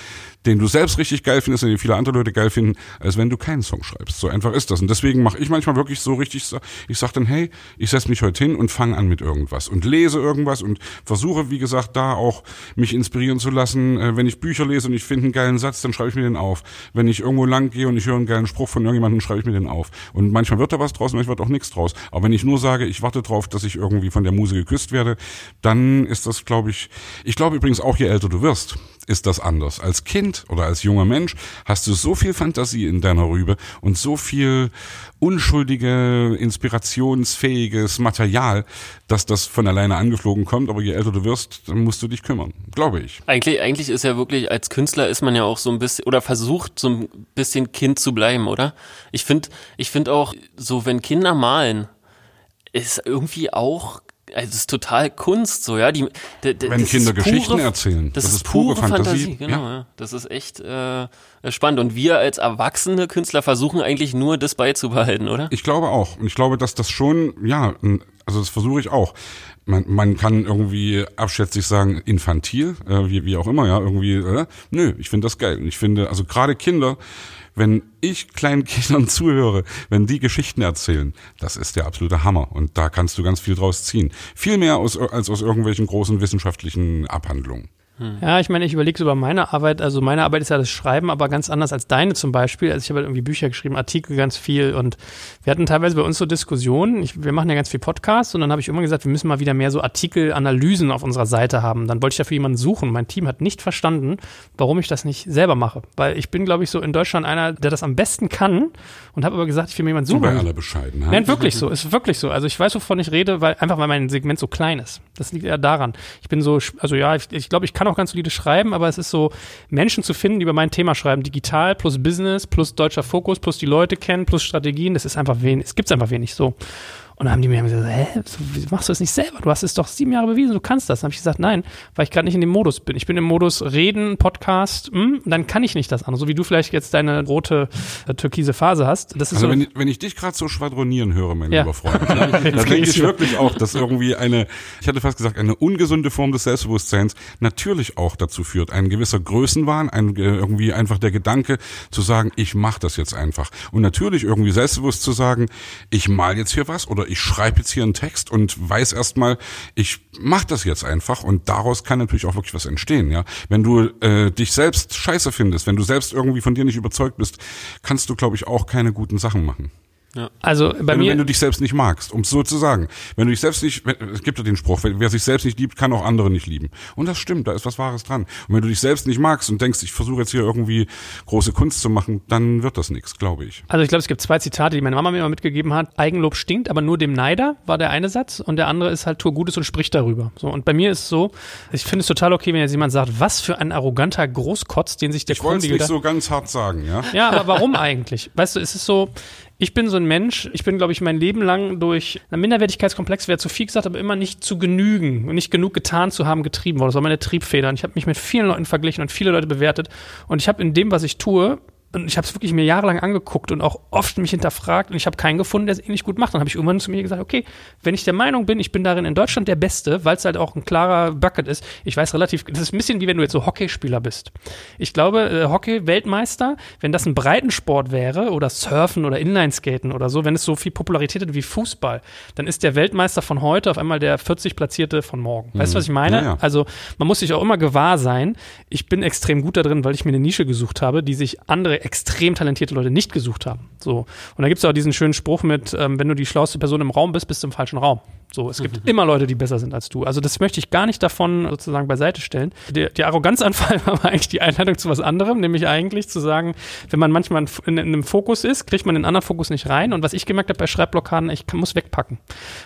den du selbst richtig geil findest und den viele andere Leute geil finden, als wenn du keinen Song schreibst. So einfach ist das. Und deswegen mache ich manchmal wirklich so richtig, ich sag dann, hey, ich setze mich heute hin und fange an mit irgendwas und lese irgendwas und versuche, wie gesagt, da auch mich inspirieren zu lassen. Äh, wenn ich Bücher lese und ich finde einen geilen Satz, dann schreibe ich mir den auf. Wenn ich irgendwo lang gehe und ich höre einen geilen Spruch von irgendjemandem, schreibe ich mir den auf. Und manchmal wird da was draus, manchmal wird auch nichts draus. Aber wenn ich nur sage, ich warte drauf, dass ich irgendwie von der Muse geküsst werde, dann ist das, glaube ich, ich glaube übrigens auch, je älter du wirst, ist das anders. Als Kind oder als junger Mensch hast du so viel Fantasie in deiner Rübe und so viel unschuldige, inspirationsfähiges Material, dass das von alleine angeflogen kommt. Aber je älter du wirst, dann musst du dich kümmern, glaube ich. Eigentlich, eigentlich ist ja wirklich, als Künstler ist man ja auch so ein bisschen, oder versucht so ein bisschen Kind zu bleiben, oder? Ich finde, ich finde auch, so wenn Kinder malen, ist irgendwie auch also es ist total Kunst, so ja. Die, Wenn Kinder Geschichten erzählen, das, das ist, pure, pure Fantasie. Fantasie. Genau, ja. ja. Das ist echt äh, spannend. Und wir als erwachsene Künstler versuchen eigentlich nur das beizubehalten, oder? Ich glaube auch. Und ich glaube, dass das schon, ja, also das versuche ich auch. Man, man kann irgendwie abschätzig sagen, infantil, äh, wie, wie auch immer, ja, irgendwie, äh, nö, ich finde das geil. Und ich finde, also gerade Kinder, wenn ich kleinen Kindern zuhöre, wenn die Geschichten erzählen, das ist der absolute Hammer. Und da kannst du ganz viel draus ziehen. Viel mehr aus, als aus irgendwelchen großen wissenschaftlichen Abhandlungen. Hm. Ja, ich meine, ich überlege so über meine Arbeit. Also meine Arbeit ist ja das Schreiben, aber ganz anders als deine zum Beispiel. Also ich habe halt irgendwie Bücher geschrieben, Artikel ganz viel und wir hatten teilweise bei uns so Diskussionen. Ich, wir machen ja ganz viel Podcasts und dann habe ich immer gesagt, wir müssen mal wieder mehr so Artikelanalysen auf unserer Seite haben. Dann wollte ich dafür jemanden suchen. Mein Team hat nicht verstanden, warum ich das nicht selber mache. Weil ich bin, glaube ich, so in Deutschland einer, der das am besten kann und habe aber gesagt, ich will mir jemanden suchen. Bei aller Bescheidenheit. Nein, wirklich so. Ist wirklich so. Also ich weiß, wovon ich rede, weil einfach weil mein Segment so klein ist. Das liegt eher daran. Ich bin so, also ja, ich, ich glaube, ich kann auch ganz solide schreiben, aber es ist so, Menschen zu finden, die über mein Thema schreiben, digital plus Business plus deutscher Fokus plus die Leute kennen plus Strategien, das ist einfach wenig, es gibt einfach wenig so. Und dann haben die mir gesagt, hä, wie machst du das nicht selber? Du hast es doch sieben Jahre bewiesen, du kannst das. Dann habe ich gesagt, nein, weil ich gerade nicht in dem Modus bin. Ich bin im Modus Reden, Podcast, mh, hm, dann kann ich nicht das andere. So wie du vielleicht jetzt deine rote äh, türkise Phase hast. Das ist also so, wenn, ich, wenn ich dich gerade so schwadronieren höre, mein ja. lieber Freund, ne, dann denke ich wirklich auch, dass irgendwie eine, ich hatte fast gesagt, eine ungesunde Form des Selbstbewusstseins natürlich auch dazu führt. Ein gewisser Größenwahn, ein, äh, irgendwie einfach der Gedanke zu sagen, ich mache das jetzt einfach. Und natürlich irgendwie selbstbewusst zu sagen, ich mal jetzt hier was oder ich schreibe jetzt hier einen Text und weiß erstmal, ich mache das jetzt einfach und daraus kann natürlich auch wirklich was entstehen, ja. Wenn du äh, dich selbst scheiße findest, wenn du selbst irgendwie von dir nicht überzeugt bist, kannst du, glaube ich, auch keine guten Sachen machen. Ja. Also bei wenn, mir, wenn du dich selbst nicht magst, um es so zu sagen. Wenn du dich selbst nicht, es gibt ja den Spruch, wer sich selbst nicht liebt, kann auch andere nicht lieben. Und das stimmt, da ist was Wahres dran. Und wenn du dich selbst nicht magst und denkst, ich versuche jetzt hier irgendwie große Kunst zu machen, dann wird das nichts, glaube ich. Also ich glaube, es gibt zwei Zitate, die meine Mama mir immer mitgegeben hat. Eigenlob stinkt, aber nur dem Neider war der eine Satz und der andere ist halt, tu Gutes und sprich darüber. So und bei mir ist es so, ich finde es total okay, wenn jetzt jemand sagt, was für ein arroganter Großkotz, den sich der Ich wollte es nicht so ganz hart sagen, ja. Ja, aber warum eigentlich? Weißt du, ist es so, ich bin so ein Mensch, ich bin, glaube ich, mein Leben lang durch einen Minderwertigkeitskomplex, wäre zu viel gesagt, aber immer nicht zu genügen und nicht genug getan zu haben, getrieben worden. Das war meine Triebfeder. Und ich habe mich mit vielen Leuten verglichen und viele Leute bewertet. Und ich habe in dem, was ich tue, und ich habe es wirklich mir jahrelang angeguckt und auch oft mich hinterfragt und ich habe keinen gefunden, der es ähnlich gut macht. Dann habe ich irgendwann zu mir gesagt, okay, wenn ich der Meinung bin, ich bin darin in Deutschland der Beste, weil es halt auch ein klarer Bucket ist. Ich weiß relativ, das ist ein bisschen wie wenn du jetzt so Hockeyspieler bist. Ich glaube, äh, Hockey-Weltmeister, wenn das ein Breitensport wäre oder Surfen oder Inlineskaten oder so, wenn es so viel Popularität hat wie Fußball, dann ist der Weltmeister von heute auf einmal der 40 Platzierte von morgen. Weißt du, was ich meine? Ja, ja. Also man muss sich auch immer gewahr sein, ich bin extrem gut da drin, weil ich mir eine Nische gesucht habe, die sich andere extrem talentierte Leute nicht gesucht haben. So. Und da gibt es auch diesen schönen Spruch mit, ähm, wenn du die schlauste Person im Raum bist, bist du im falschen Raum. So, es gibt mhm. immer Leute, die besser sind als du. Also das möchte ich gar nicht davon sozusagen beiseite stellen. Der, der Arroganzanfall war eigentlich die Einladung zu was anderem, nämlich eigentlich zu sagen, wenn man manchmal in, in einem Fokus ist, kriegt man den anderen Fokus nicht rein. Und was ich gemerkt habe bei Schreibblockaden, ich kann, muss wegpacken.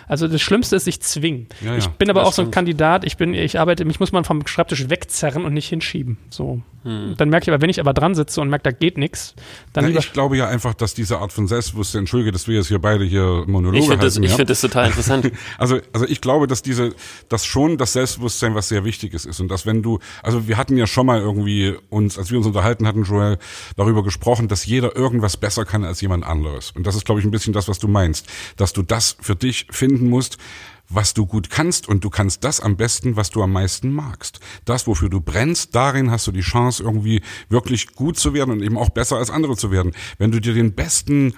Also das Schlimmste ist sich zwingen. Ja, ja, ich bin aber auch stimmt. so ein Kandidat, ich bin, ich arbeite, mich muss man vom Schreibtisch wegzerren und nicht hinschieben. So. Hm. Dann merke ich aber, wenn ich aber dran sitze und merke, da geht nichts, dann. Ja, ich glaube ja einfach, dass diese Art von Selbstbewusstsein, entschuldige, dass wir jetzt hier beide hier Monologe ich find das, Ich finde das total interessant. Also, also ich glaube, dass diese, dass schon das Selbstbewusstsein was sehr Wichtiges ist und dass wenn du, also wir hatten ja schon mal irgendwie uns, als wir uns unterhalten hatten, Joel, darüber gesprochen, dass jeder irgendwas besser kann als jemand anderes. Und das ist, glaube ich, ein bisschen das, was du meinst, dass du das für dich finden musst, was du gut kannst und du kannst das am besten, was du am meisten magst. Das, wofür du brennst, darin hast du die Chance, irgendwie wirklich gut zu werden und eben auch besser als andere zu werden. Wenn du dir den besten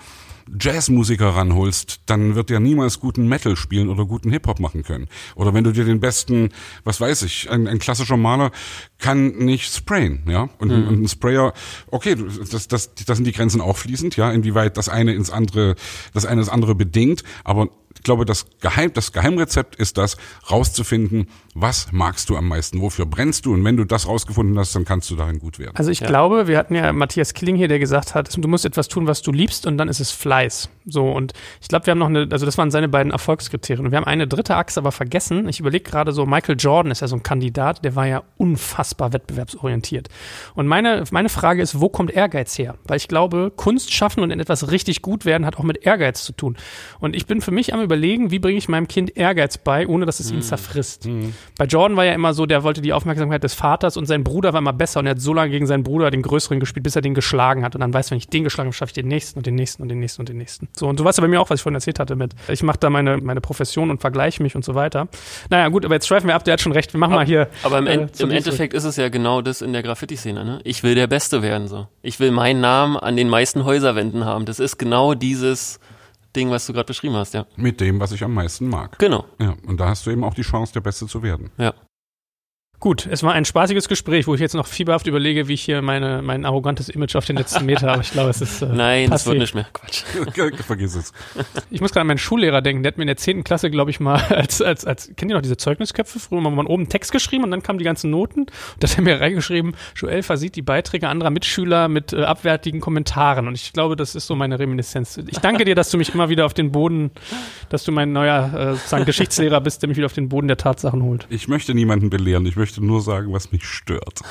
Jazzmusiker ranholst, dann wird der niemals guten Metal spielen oder guten Hip-Hop machen können. Oder wenn du dir den besten, was weiß ich, ein, ein klassischer Maler kann nicht sprayen, ja. Und, mhm. und ein Sprayer, okay, das, das, das sind die Grenzen auch fließend, ja, inwieweit das eine ins andere, das eine das andere bedingt, aber glaube, das Geheim, das Geheimrezept ist das, rauszufinden, was magst du am meisten, wofür brennst du und wenn du das rausgefunden hast, dann kannst du darin gut werden. Also ich ja. glaube, wir hatten ja Matthias Killing hier, der gesagt hat, du musst etwas tun, was du liebst und dann ist es Fleiß. So und ich glaube, wir haben noch eine, also das waren seine beiden Erfolgskriterien und wir haben eine dritte Achse aber vergessen. Ich überlege gerade so, Michael Jordan ist ja so ein Kandidat, der war ja unfassbar wettbewerbsorientiert. Und meine, meine Frage ist, wo kommt Ehrgeiz her? Weil ich glaube, Kunst schaffen und in etwas richtig gut werden hat auch mit Ehrgeiz zu tun. Und ich bin für mich am überlegen, wie bringe ich meinem Kind Ehrgeiz bei, ohne dass es ihn mhm. zerfrisst. Mhm. Bei Jordan war ja immer so, der wollte die Aufmerksamkeit des Vaters und sein Bruder war immer besser und er hat so lange gegen seinen Bruder, den größeren, gespielt, bis er den geschlagen hat. Und dann weiß, wenn ich den geschlagen habe, schaffe ich den nächsten und den nächsten und den nächsten und den nächsten. So, und so weißt du bei mir auch, was ich vorhin erzählt hatte mit, ich mache da meine, meine Profession und vergleiche mich und so weiter. Naja, gut, aber jetzt schweifen wir ab, der hat schon recht. Wir machen aber, mal hier. Aber im, äh, im Endeffekt ist es ja genau das in der Graffiti-Szene, ne? Ich will der Beste werden, so. Ich will meinen Namen an den meisten Häuserwänden haben. Das ist genau dieses, Ding, was du gerade beschrieben hast, ja. Mit dem, was ich am meisten mag. Genau. Ja, und da hast du eben auch die Chance, der Beste zu werden. Ja. Gut, es war ein spaßiges Gespräch, wo ich jetzt noch fieberhaft überlege, wie ich hier meine, mein arrogantes Image auf den letzten Meter habe. Ich glaube, es ist. Äh, Nein, das wird nicht mehr. Quatsch. Vergiss es. Ich muss gerade an meinen Schullehrer denken. Der hat mir in der 10. Klasse, glaube ich, mal als, als, als, kennt ihr noch diese Zeugnisköpfe? Früher haben wir oben einen Text geschrieben und dann kamen die ganzen Noten. Und da hat er mir reingeschrieben, Joel versieht die Beiträge anderer Mitschüler mit äh, abwertigen Kommentaren. Und ich glaube, das ist so meine Reminiszenz. Ich danke dir, dass du mich immer wieder auf den Boden, dass du mein neuer äh, sozusagen Geschichtslehrer bist, der mich wieder auf den Boden der Tatsachen holt. Ich möchte niemanden belehren. Ich möchte nur sagen, was mich stört.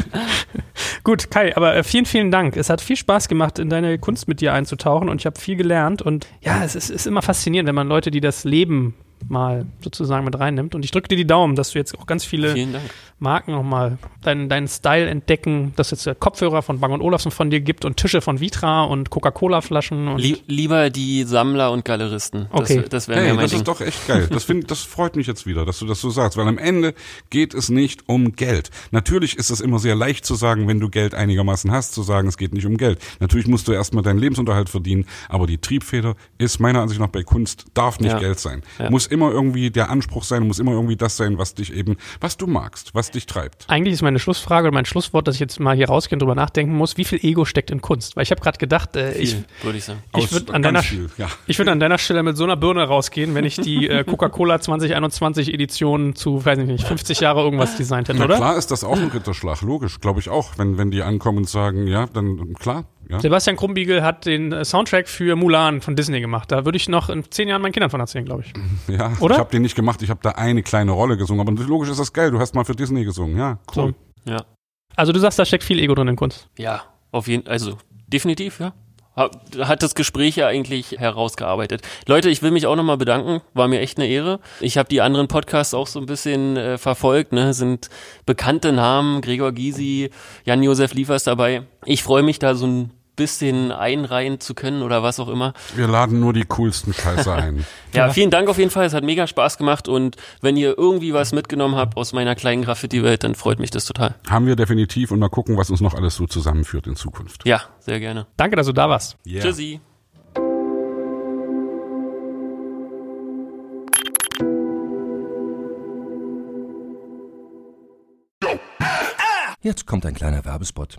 Gut, Kai, aber äh, vielen, vielen Dank. Es hat viel Spaß gemacht, in deine Kunst mit dir einzutauchen und ich habe viel gelernt. Und ja, es ist, ist immer faszinierend, wenn man Leute, die das Leben mal sozusagen mit reinnimmt. Und ich drücke dir die Daumen, dass du jetzt auch ganz viele Marken nochmal deinen, deinen Style entdecken, dass jetzt Kopfhörer von Bang Olufsen von dir gibt und Tische von Vitra und Coca-Cola-Flaschen. Lie lieber die Sammler und Galeristen. Okay. Das, das wäre hey, mein das Ding. ist doch echt geil. Das, find, das freut mich jetzt wieder, dass du das so sagst, weil am Ende geht es nicht um Geld. Natürlich ist es immer sehr leicht zu sagen, wenn du Geld einigermaßen hast, zu sagen, es geht nicht um Geld. Natürlich musst du erstmal deinen Lebensunterhalt verdienen, aber die Triebfeder ist meiner Ansicht nach bei Kunst, darf nicht Ja. Geld sein. Ja. Muss immer irgendwie der Anspruch sein, muss immer irgendwie das sein, was dich eben, was du magst, was dich treibt. Eigentlich ist meine Schlussfrage oder mein Schlusswort, dass ich jetzt mal hier rausgehe und drüber nachdenken muss, wie viel Ego steckt in Kunst? Weil ich habe gerade gedacht, äh, ich, Viel, würde ich sagen. ich Aus- würde an, deiner, viel, ja. ich würd an deiner Stelle mit so einer Birne rausgehen, wenn ich die äh, Coca-Cola 2021 Edition zu, weiß ich nicht, 50 Jahre irgendwas designt hätte, Na oder? klar ist das auch ein Ritterschlag, logisch, glaube ich auch. Wenn, wenn die ankommen und sagen, ja, dann klar, ja. Sebastian Krumbiegel hat den äh, Soundtrack für Mulan von Disney gemacht. Da würde ich noch in zehn Jahren meinen Kindern von erzählen, glaube ich. Ja, Oder? ich habe den nicht gemacht, ich habe da eine kleine Rolle gesungen, aber logisch ist das geil, du hast mal für Disney gesungen, ja, cool. Ja. Also du sagst, da steckt viel Ego drin in Kunst. Ja, auf jeden also definitiv, ja. Ha- Hat das Gespräch ja eigentlich herausgearbeitet. Leute, ich will mich auch nochmal bedanken. War mir echt eine Ehre. Ich habe die anderen Podcasts auch so ein bisschen äh, verfolgt. Ne? Sind bekannte Namen, Gregor Gysi, Jan-Josef Liefers dabei. Ich freue mich da so ein bisschen einreihen zu können oder was auch immer. Wir laden nur die coolsten Scheiße ein. Ja, vielen Dank auf jeden Fall. Es hat mega Spaß gemacht und wenn ihr irgendwie was mitgenommen habt aus meiner kleinen Graffiti-Welt, dann freut mich das total. Haben wir definitiv und mal gucken, was uns noch alles so zusammenführt in Zukunft. Ja, sehr gerne. Danke, dass du da warst. Yeah. Tschüssi. Jetzt kommt ein kleiner Werbespot.